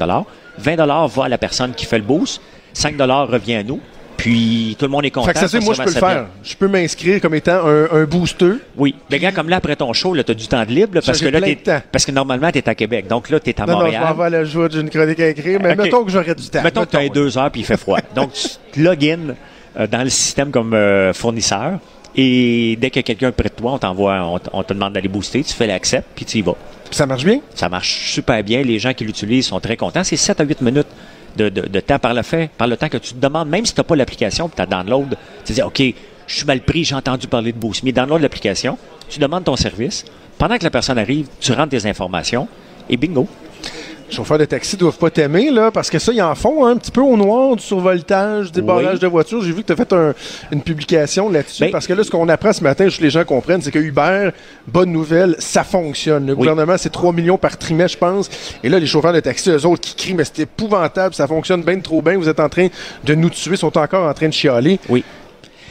20 va à la personne qui fait le boost. 5 revient à nous. Puis, tout le monde est content. Fait que ça, c'est moi, je peux le faire. Je peux m'inscrire comme étant un, un booster. Oui. Mais gars, comme là, après ton show, tu as du temps de libre. là, parce que là, temps. parce que normalement, tu es à Québec. Donc là, tu es à Non, non, je Montréal. m'en vais à la joie d'une chronique à écrire, mais mettons que j'aurais du temps. Mettons que tu as deux heures puis il fait froid. Donc, tu te login euh, dans le système comme euh, fournisseur. Et dès a quelqu'un près de toi, on t'envoie, on te demande d'aller booster, tu fais l'accept, puis tu y vas. Ça marche bien? Ça marche super bien. Les gens qui l'utilisent sont très contents. C'est 7 à 8 minutes de, temps par le fait, par le temps que tu te demandes, même si tu n'as pas l'application, tu as download, tu dis, OK, je suis mal pris, j'ai entendu parler de Boost. Mais download l'application, tu demandes ton service. Pendant que la personne arrive, tu rentres tes informations et bingo. Les chauffeurs de taxi doivent pas t'aimer, là, parce que ça, ils en font hein, un petit peu au noir, du survoltage, du barrage Oui. de voitures. J'ai vu que tu as fait un- une publication là-dessus. Ben- parce que là, ce qu'on apprend ce matin, juste que les gens comprennent, c'est que Uber, bonne nouvelle, ça fonctionne. Le gouvernement, c'est 3 millions par trimestre, je pense. Et là, les chauffeurs de taxi, eux autres, qui crient, mais c'est épouvantable, ça fonctionne bien trop bien, vous êtes en train de nous tuer, sont encore en train de chialer. Oui.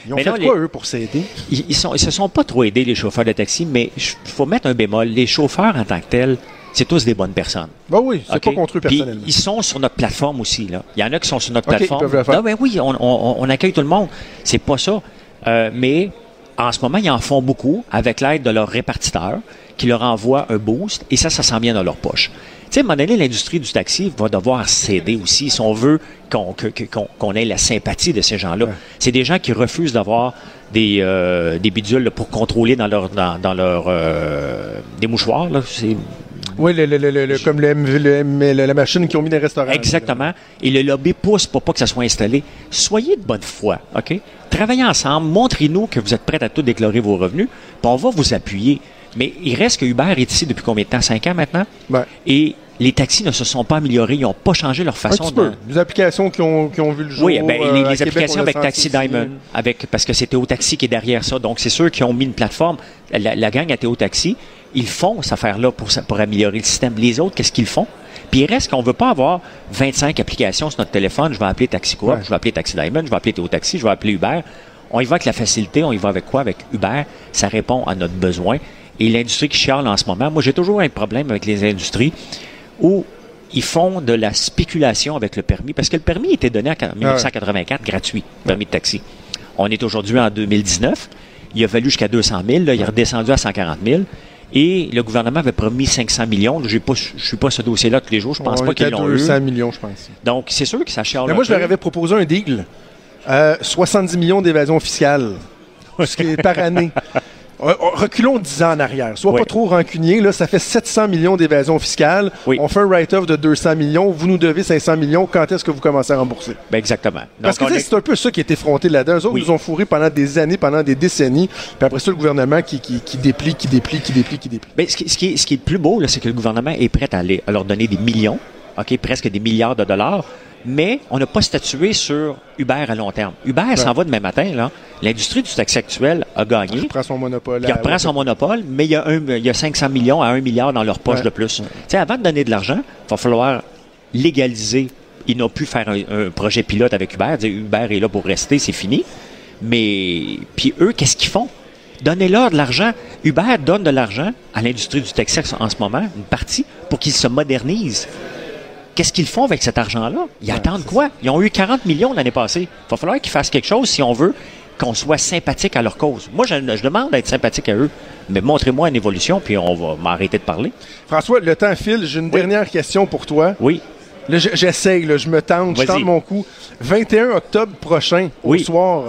Ils ont Mais fait non, quoi, les- eux, pour s'aider? ils, ils se sont pas trop aidés, les chauffeurs de taxi, mais il faut mettre un bémol. Les chauffeurs, en tant que tels, c'est tous des bonnes personnes. Ben oui, c'est pas contre eux Puis, personnellement. ils sont sur notre plateforme aussi. Là. Il y en a qui sont sur notre ils plateforme. peuvent le faire. Non, ben oui, on, on- on accueille tout le monde. C'est pas ça. Euh, mais en ce moment, ils en font beaucoup avec l'aide de leurs répartiteurs qui leur envoient un boost et ça, ça s'en vient dans leur poche. Tu sais, à un moment donné, l'industrie du taxi va devoir céder aussi si on veut qu'on ait la sympathie de ces gens-là. C'est des gens qui refusent d'avoir des, euh, des bidules là, pour contrôler dans leur dans, dans leur euh, des mouchoirs. Là. Oui, le, le- le- comme le, M- le M- le- la machine qu'ils ont mis dans les restaurants. Exactement. Et le lobby pousse pour pas que ça soit installé. Soyez de bonne foi, OK? Travaillez ensemble, montrez-nous que vous êtes prêts à tout déclarer vos revenus, puis on va vous appuyer. Mais il reste que Uber est ici depuis combien de temps? Cinq ans maintenant? Ouais. Et les taxis ne se sont pas améliorés, ils n'ont pas changé leur Un façon petit de... peu. Des applications qui ont, qui ont vu le jour. Oui, ben, euh, les, les applications avec Taxi. Diamond, avec, parce que c'était au taxi qui est derrière ça. Donc, c'est ceux qui ont mis une plateforme. La, la gang à Théo Taxi, ils font cette affaire-là pour, pour améliorer le système. Les autres, qu'est-ce qu'ils font? Puis il reste qu'on veut pas avoir 25 applications sur notre téléphone. Je vais appeler Taxi Coop, Ouais. je vais appeler Taxi Diamond, je vais appeler Théo Taxi, je vais appeler Uber. On y va avec la facilité, on y va avec quoi? Avec Uber. Ça répond à notre besoin. Et l'industrie qui chiale en ce moment, moi j'ai toujours un problème avec les industries où ils font de la spéculation avec le permis, parce que le permis était donné en 1984 gratuit, permis de taxi. On est aujourd'hui en 2019. Il a fallu jusqu'à 200 000, là, il est redescendu à 140 000. Et le gouvernement avait promis 500 millions. Je ne suis pas ce dossier-là tous les jours. Je pense On pas qu'ils l'ont eu. 200 millions, je pense. Donc, c'est sûr que ça chiale Mais moi, je leur avais proposé un deal. Euh, 70 millions d'évasion fiscale. Ce qui est par année. Euh, Reculons 10 ans en arrière. Sois Oui. pas trop rancunier. Là, ça fait 700 millions d'évasion fiscale. Oui. On fait un write-off de 200 millions. Vous nous devez 500 millions. Quand est-ce que vous commencez à rembourser? Ben, exactement. Parce que est- c'est un peu ça qui est effronté là-dedans. Eux autres Oui. nous ont fourré pendant des années, pendant des décennies. Puis après ça, le gouvernement qui, qui, qui déplie, qui déplie, qui déplie, qui déplie. Ben, ce, qui, ce qui est, ce qui est le plus beau, c'est que le gouvernement est prêt à, aller- à leur donner des millions, ok, presque des milliards de dollars, mais on n'a pas statué sur Uber à long terme. Uber s'en va demain matin. là. L'industrie du taxi actuel a gagné. Il prend son monopole. Il reprend son monopole, mais il y, a un, il y a 500 millions à 1 milliard dans leur poche Ouais. de plus. Tu sais, avant de donner de l'argent, il va falloir légaliser. Ils n'ont pu faire un, un projet pilote avec Uber. Dire Uber est là pour rester, c'est fini. Mais, puis eux, qu'est-ce qu'ils font? Donnez-leur de l'argent. Uber donne de l'argent à l'industrie du taxi en ce moment, une partie, pour qu'ils se modernisent. Qu'est-ce qu'ils font avec cet argent-là? Ils attendent quoi? Ils ont eu 40 millions l'année passée. Il va falloir qu'ils fassent quelque chose si on veut qu'on soit sympathique à leur cause. Moi, je, je demande d'être sympathique à eux, mais montrez-moi une évolution, puis on va m'arrêter de parler. François, le temps file. J'ai une dernière question pour toi. Oui. Là, j'essaye, je me tente, je tente mon coup. 21 octobre prochain, Oui. au soir,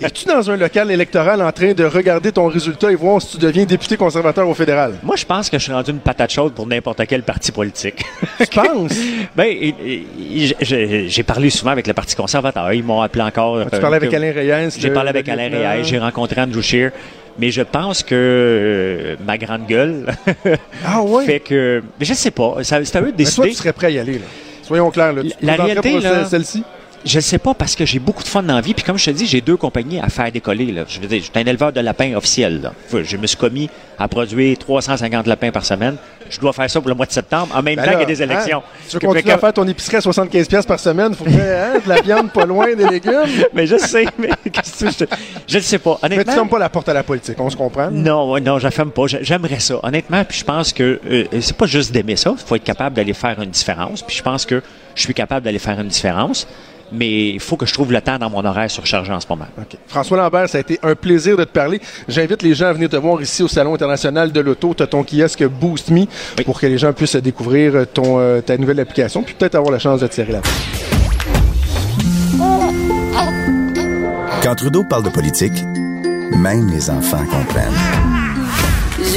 es-tu dans un local électoral en train de regarder ton résultat et voir si tu deviens député conservateur au fédéral? Moi, je pense que je suis rendu une patate chaude pour n'importe quel parti politique. Tu penses? ben, et- et- j'ai- j'ai parlé souvent avec le Parti conservateur. Ils m'ont appelé encore. Tu euh, parlais avec Alain Reyes? J'ai parlé avec Alain. Reyes, j'ai rencontré Andrew Scheer, mais je pense que euh, ma grande gueule Ah fait que. Mais je sais pas. ça- C'est à eux de Mais toi, décider. tu serais prêt à y aller, là. Soyons clairs, là. Tu La présenterais réalité, celle-ci? Je ne sais pas parce que j'ai beaucoup de fun dans la vie. Puis comme je te dis, j'ai deux compagnies à faire décoller. Là. Je veux dire, je suis un éleveur de lapins officiel. Là. Je me suis commis à produire 350 lapins par semaine. Je dois faire ça pour le mois de septembre, en même Ben temps qu'il y a des hein, élections. Tu veux continuer que- à faire ton épicerie à 75$ piastres par semaine? Faut que hein, de la viande pas loin des légumes? Mais je sais, mais qu'est-ce que je ne sais pas. Mais tu Honnêtement. fermes pas la porte à la politique, on se comprend? Non, non, je la ferme pas. J'a- J'aimerais ça, honnêtement. Puis je pense que euh, c'est pas juste d'aimer ça. Il faut être capable d'aller faire une différence. Puis je pense que je suis capable d'aller faire une différence. Mais il faut que je trouve le temps dans mon horaire surchargé en ce moment. François Lambert, ça a été un plaisir de te parler. J'invite les gens à venir te voir ici au Salon international de l'auto. Tu as ton kiosque Boost Me Oui. pour que les gens puissent découvrir ton, euh, ta nouvelle application puis peut-être avoir la chance de tirer la Quand Trudeau parle de politique, même les enfants comprennent.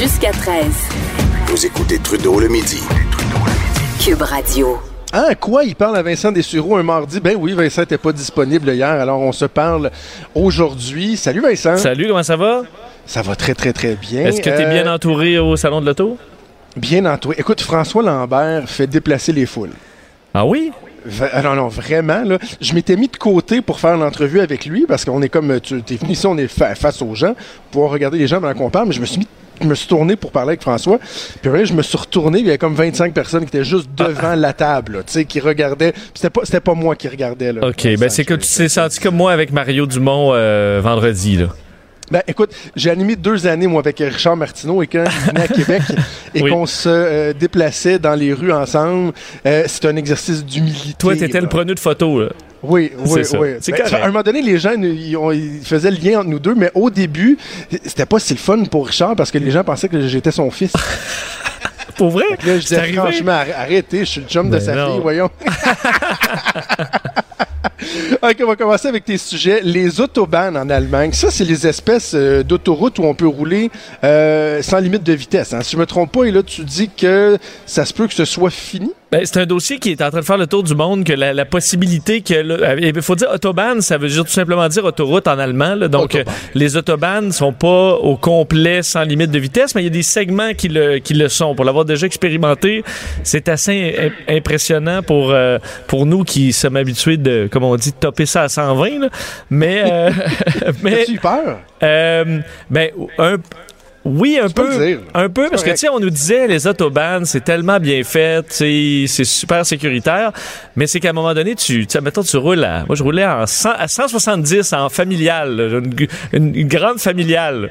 Jusqu'à 13. Vous écoutez Trudeau le midi. Cube Radio. Ah, quoi? Il parle à Vincent Dessureau un mardi. Ben oui, Vincent n'était pas disponible hier, alors on se parle aujourd'hui. Salut Vincent. Salut, comment ça va? Ça va très, très, très bien. Est-ce que tu es Euh, bien entouré au salon de l'auto? Bien entouré. Écoute, François Lambert fait déplacer les foules. Ah oui? Ah non, non, vraiment, là. Je m'étais mis de côté pour faire l'entrevue avec lui parce qu'on est comme. Tu es venu ici, on est fa- face aux gens, pour pouvoir regarder les gens pendant qu'on parle, mais je me suis mis. Je me suis tourné pour parler avec François. Puis après, je me suis retourné. Il y avait comme 25 personnes qui étaient juste devant la table, là, tu sais, qui regardaient. C'était pas, c'était pas moi qui regardais. Là, OK, ben c'est que tu t'es senti comme moi avec Mario Dumont euh, vendredi, là. Ben, écoute, j'ai animé deux années, moi, avec Richard Martineau, et quand venait à Québec et Oui. qu'on se euh, déplaçait dans les rues ensemble, euh, c'était un exercice d'humilité. Toi, t'étais là. le preneur de photos, là. Oui, oui, ça. oui. Ben, à un moment donné, les gens, ils, faisaient le lien entre nous deux, mais au début, c'était pas si le fun pour Richard parce que les gens pensaient que j'étais son fils. Pour vrai? Là, je disais, franchement, arr- arrêtez, je suis le chum de Ben sa non. fille, voyons. OK, on va commencer avec tes sujets. Les autobahns en Allemagne, ça, c'est les espèces euh, d'autoroutes où on peut rouler euh, sans limite de vitesse. hein. Si je me trompe pas, et là, tu dis que ça se peut que ce soit fini? Ben, c'est un dossier qui est en train de faire le tour du monde, que la, la possibilité que... là, Il faut dire autobahn, ça veut dire tout simplement dire autoroute en allemand. là. donc, Autobahn. euh, les autobahns sont pas au complet sans limite de vitesse, mais il y a des segments qui le, qui le sont. Pour l'avoir déjà expérimenté, c'est assez im- impressionnant pour, euh, pour nous qui sommes habitués de, comme on dit, de topper ça à 120. là. Mais... euh, mais peur? euh, ben, un... Oui, un peu. dire. Un peu, parce que, tu correct. sais, on nous disait, les autobahns, c'est tellement bien fait, c'est super sécuritaire, mais c'est qu'à un moment donné, tu, tu sais, mettons, tu roules à, moi, je roulais en 100 à 170 en familial, là, une, grande familiale.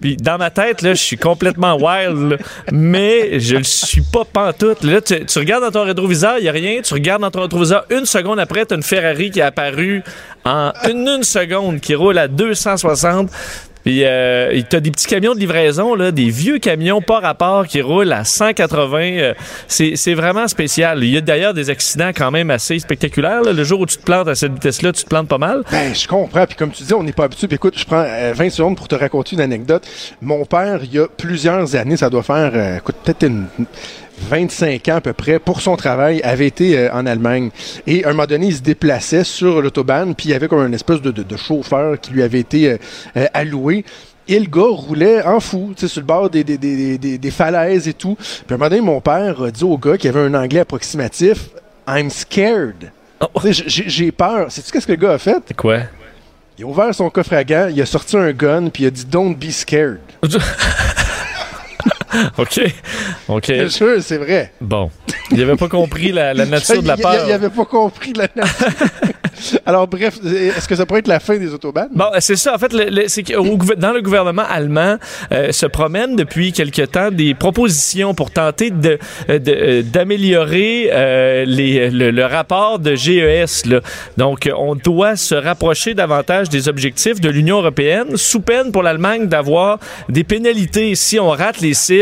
Puis dans ma tête, là, je suis complètement wild, là, mais je le suis pas pantoute. Là, tu, tu regardes dans ton rétroviseur, il y a rien. Tu regardes dans ton rétroviseur, une seconde après, tu une Ferrari qui est apparue en une, une seconde, qui roule à 260. Puis euh, et t'as des petits camions de livraison, là, des vieux camions pas rapport qui roulent à 180. euh, c'est, vraiment spécial. Il y a d'ailleurs des accidents quand même assez spectaculaires. Le jour où tu te plantes à cette vitesse-là, tu te plantes pas mal. Ben, je comprends. Puis comme tu dis, on n'est pas habitué. Puis écoute, je prends euh, 20 secondes pour te raconter une anecdote. Mon père, il y a plusieurs années, ça doit faire, euh, écoute, peut-être une 25 ans à peu près, pour son travail, avait été euh, en Allemagne. Et à un moment donné, il se déplaçait sur l'autobahn, puis il y avait comme une espèce de, chauffeur qui lui avait été euh, euh, Et le gars roulait en fou, tu sais, sur le bord des, des, des, des, falaises et tout. Puis à un moment donné, mon père a dit au gars qui avait un anglais approximatif, I'm scared. Oh. J'ai- peur. Sais-tu qu'est-ce que le gars a fait? Quoi? Il a ouvert son coffre à gants, il a sorti un gun, puis il a dit Don't be scared. OK. OK. Te jure, c'est vrai. Bon. Il avait pas compris la, la nature de la peur. Il avait pas compris la nature. Alors, bref, est-ce que ça pourrait être la fin des autobahns? Bon, c'est ça. En fait, le- le- dans le gouvernement allemand euh, se promènent depuis quelque temps des propositions pour tenter de euh, euh, d'améliorer euh, les le, le rapport de GES. Là. Donc, on doit se rapprocher davantage des objectifs de l'Union européenne, sous peine pour l'Allemagne d'avoir des pénalités si on rate les cibles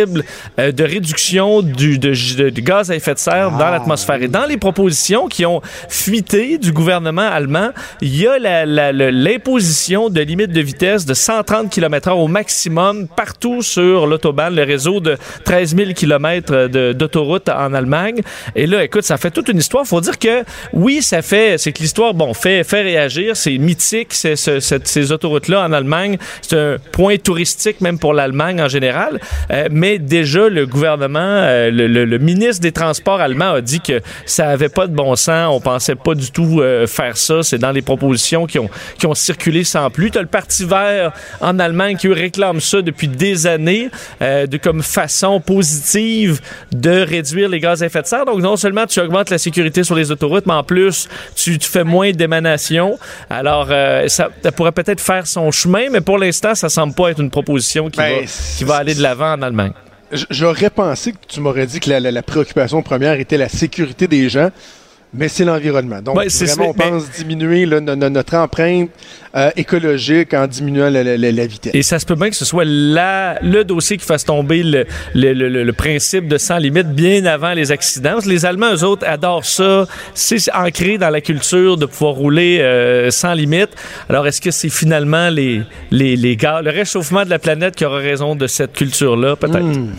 euh, de réduction du de, de- de gaz à effet de serre dans l'atmosphère. Et dans les propositions qui ont fuité du gouvernement allemand, il y a la- la- le- l'imposition de limite de vitesse de 130 km/h au maximum partout sur l'autobahn, le réseau de 13 000 km d'autoroute en Allemagne. Et là, écoute, ça fait toute une histoire. Faut dire que oui, ça fait, c'est que l'histoire, bon, fait, fait réagir. C'est mythique, c'est- ce- cette- ces autoroutes-là en Allemagne. C'est un point touristique même pour l'Allemagne en général. Euh, mais déjà, le gouvernement, euh, le, le- le ministre des Transports allemand a dit que ça avait pas de bon sens. On pensait pas du tout euh, faire ça. C'est dans les propositions qui ont, qui ont circulé sans plus. T'as le Parti vert en Allemagne qui réclame ça depuis des années euh, de comme façon positive de réduire les gaz à effet de serre. Donc non seulement tu augmentes la sécurité sur les autoroutes, mais en plus tu, tu fais moins d'émanations. Alors ça, ça pourrait peut-être faire son chemin, mais pour l'instant ça semble pas être une proposition qui, Ben, va, qui va aller de l'avant en Allemagne. J'aurais pensé que tu m'aurais dit que la préoccupation première était la sécurité des gens, mais c'est l'environnement. Donc, Ouais, vraiment, on mais- pense diminuer là, notre empreinte euh, écologique en diminuant la, la- la- la vitesse. Et ça se peut bien que ce soit la, le dossier qui fasse tomber le, le, le- le- le principe de sans limite bien avant les accidents. Les Allemands, eux autres, adorent ça. C'est ancré dans la culture de pouvoir rouler euh, sans limite. Alors, est-ce que c'est finalement les, les, les gars, le réchauffement de la planète qui aura raison de cette culture-là? Peut-être. Hmm.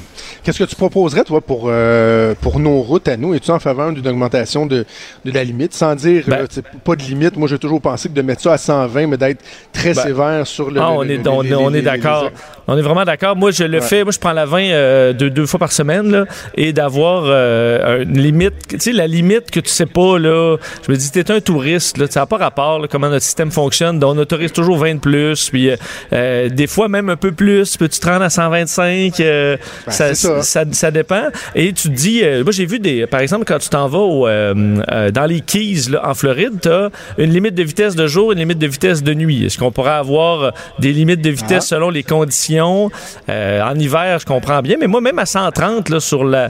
Qu'est-ce que tu proposerais, toi, pour, euh, pour nos routes à nous? Es-tu en faveur d'une augmentation de, de la limite? Sans dire, Ben- euh, pas de limite. Moi, j'ai toujours pensé que de mettre ça à 120, mais d'être très Ben- sévère sur le. Ah, on le- est, le- on, les- on les- est d'accord. On est vraiment d'accord. Moi, je le Ouais. fais. Moi, je prends la 20 euh, deux, deux fois par semaine, là, et d'avoir euh, une limite. Tu sais, la limite que tu sais pas, là. Je me dis, t'es un touriste, là. Ça n'a pas rapport, là, comment notre système fonctionne. Donc, on autorise toujours 20 de plus. Puis, euh, des fois, même un peu plus. Peux-tu te rendre à 125? euh, Ben, ça, c'est ça. ça, ça dépend. Et tu te dis, euh, moi, j'ai vu des. Par exemple, quand tu t'en vas au, euh, euh, dans les Keys, là, en Floride, tu as une limite de vitesse de jour, une limite de vitesse de nuit. Est-ce qu'on pourrait avoir des limites de vitesse Ah. selon les conditions? En hiver, je comprends bien, mais moi, même à 130 là, sur la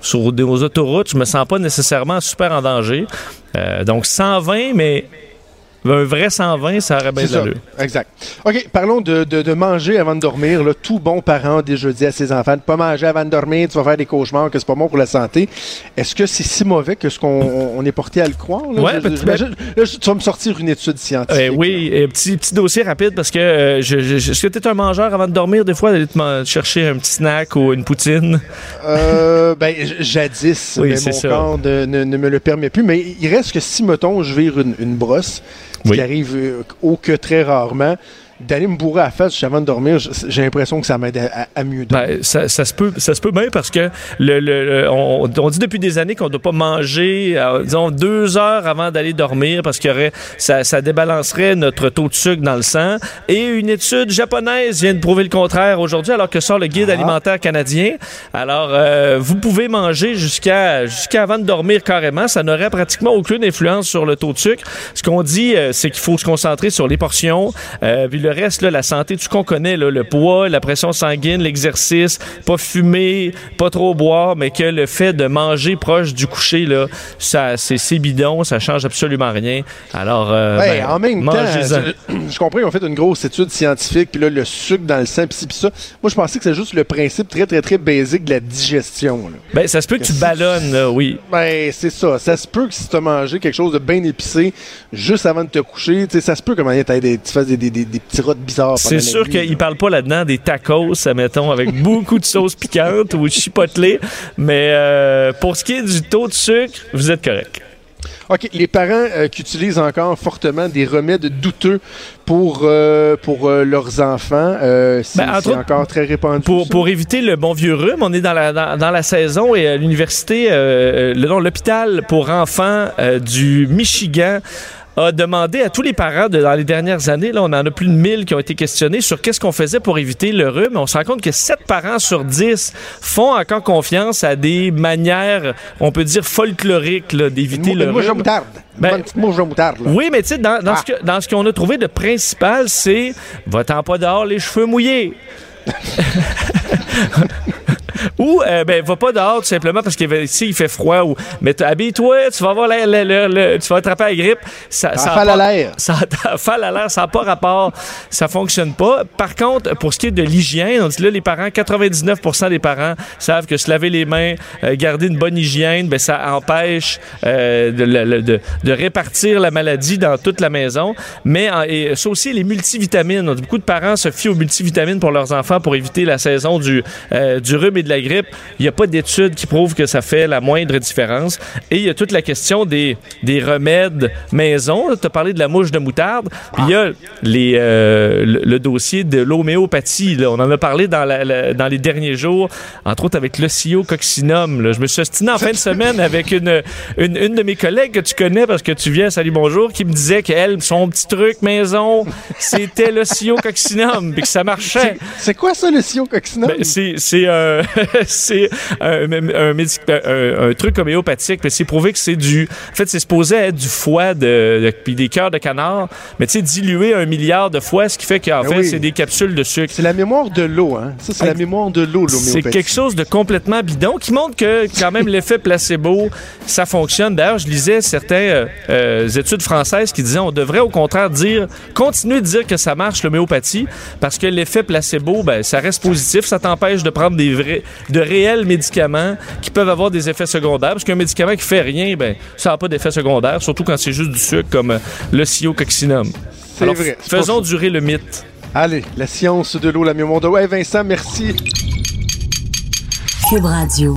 sur des aux autoroutes, je me sens pas nécessairement super en danger. Donc 120, mais un vrai 120, ça aurait bien. Exact. OK, parlons de, de, de manger avant de dormir. Là. Tout bon parent déjà dit à ses enfants de pas manger avant de dormir, tu vas faire des cauchemars, que c'est pas bon pour la santé. Est-ce que c'est si mauvais que ce qu'on on est porté à le croire? Là? Ouais, Je- là, tu vas me sortir une étude scientifique. Euh, oui, petit, petit dossier rapide parce que euh, je, je- je- est-ce que tu es un mangeur avant de dormir des fois d'aller te chercher un petit snack ou une poutine? Euh, ben, jadis, Oui, mais mon ça. corps ne, ne- ne me le permet plus. Mais il reste que si, mettons, je vire une, une brosse, ce Oui. qui arrive euh, au que très rarement, d'aller me bourrer à la face juste avant de dormir, j'ai l'impression que ça m'aide à, mieux dormir. Ben, ça, ça se peut, ça se peut bien parce que le, le- le- on, on dit depuis des années qu'on ne doit pas manger, euh, disons, deux heures avant d'aller dormir parce que ça, ça débalancerait notre taux de sucre dans le sang. Et une étude japonaise vient de prouver le contraire aujourd'hui, alors que sort le guide alimentaire canadien. Alors, euh, vous pouvez manger jusqu'à jusqu'à avant de dormir carrément. Ça n'aurait pratiquement aucune influence sur le taux de sucre. Ce qu'on dit, euh, c'est qu'il faut se concentrer sur les portions. Euh, puis le reste, là, la santé, ce qu'on connaît, là, le poids, la pression sanguine, l'exercice, pas fumer, pas trop boire, mais que le fait de manger proche du coucher, là, ça, c'est, bidon, ça change absolument rien. Alors, euh, Ouais, ben, en même temps, je, je comprends, ils ont fait une grosse étude scientifique, puis là, le sucre dans le sang, puis ça. Moi, je pensais que c'est juste le principe très, très, très basique de la digestion. là. Ben, ça se peut que tu si- ballonnes, là, oui. Ben, c'est ça. Ça se peut que si tu as mangé quelque chose de bien épicé juste avant de te coucher, tu ça se peut que tu tu fasses des, des, des, des petits bizarres. C'est sûr qu'il parle pas là-dedans des tacos, mettons, avec beaucoup de sauce piquante ou chipotelée. Mais euh, pour ce qui est du taux de sucre, vous êtes correct. OK, les parents euh, qui utilisent encore fortement des remèdes douteux pour, euh, pour euh, leurs enfants, euh, c'est Ben, encore très répandu. Pour, éviter le bon vieux rhume, on est dans la, dans, dans la saison et à l'université, euh, l'hôpital pour enfants euh, du Michigan a demandé à tous les parents de, dans les dernières années, là, on en a plus de 1000 qui ont été questionnés sur qu'est-ce qu'on faisait pour éviter le rhume. On se rend compte que 7 parents sur 10 font encore confiance à des manières, on peut dire, folkloriques d'éviter le rhume. Ben, moutarde. Oui, mais tu sais, dans, dans, Ah. ce dans ce qu'on a trouvé de principal, c'est va-t'en pas dehors les cheveux mouillés. Ou, euh, ben, va pas dehors tout simplement parce qu'ici, il fait froid. Ou, mais habille-toi, tu vas avoir la- la- la- la- tu vas attraper la grippe. Ça, ça a pas- l'air. Ça a fal à l'air, ça n'a pas rapport. Ça fonctionne pas. Par contre, pour ce qui est de l'hygiène, on dit là, les parents, 99% des parents savent que se laver les mains, euh, garder une bonne hygiène, ben, ça empêche euh, de, de- de répartir la maladie dans toute la maison. Mais et ça aussi, les multivitamines. Beaucoup de parents se fient aux multivitamines pour leurs enfants pour éviter la saison du, euh, du rhume et de la grippe. Il n'y a pas d'études qui prouvent que ça fait la moindre différence. Et il y a toute la question des, des remèdes maison. Tu as parlé de la mouche de moutarde. Puis il y a les, euh, le, le dossier de l'homéopathie. là. On en a parlé dans, la- la- dans les derniers jours, entre autres avec l'ocyococcinum. là. Je me suis ostiné en fin de semaine avec une, une, une de mes collègues que tu connais parce que tu viens, salut, bonjour, qui me disait qu'elle, son petit truc maison, c'était l'ocyococcinum, puis que ça marchait. C'est quoi ça, le sillon coccinum? Ben, c'est c'est un c'est un, un, médic- un- un truc homéopathique mais c'est prouvé que c'est du en fait c'est supposé être du foie de, de- puis des cœurs de canard mais tu sais dilué un milliard de fois ce qui fait qu'en Ben fait oui. c'est des capsules de sucre C'est la mémoire de l'eau, hein? Ça, c'est la mémoire de l'eau, c'est l'homéopathie. quelque chose de complètement bidon qui montre que quand même l'effet placebo, ça fonctionne. D'ailleurs, je lisais certaines euh, euh, études françaises qui disaient on devrait au contraire dire, continuer de dire que ça marche l'homéopathie parce que l'effet placebo, ben, ça reste positif, ça t'empêche de prendre des vrais, de réels médicaments qui peuvent avoir des effets secondaires parce qu'un médicament qui fait rien, ben, ça n'a pas d'effet secondaire, surtout quand c'est juste du sucre comme euh, le coccinum. C'est Alors, vrai. faisons durer le mythe. Allez, la science de l'eau, la mémoire de l'eau. Ouais, Vincent, merci. Cube Radio.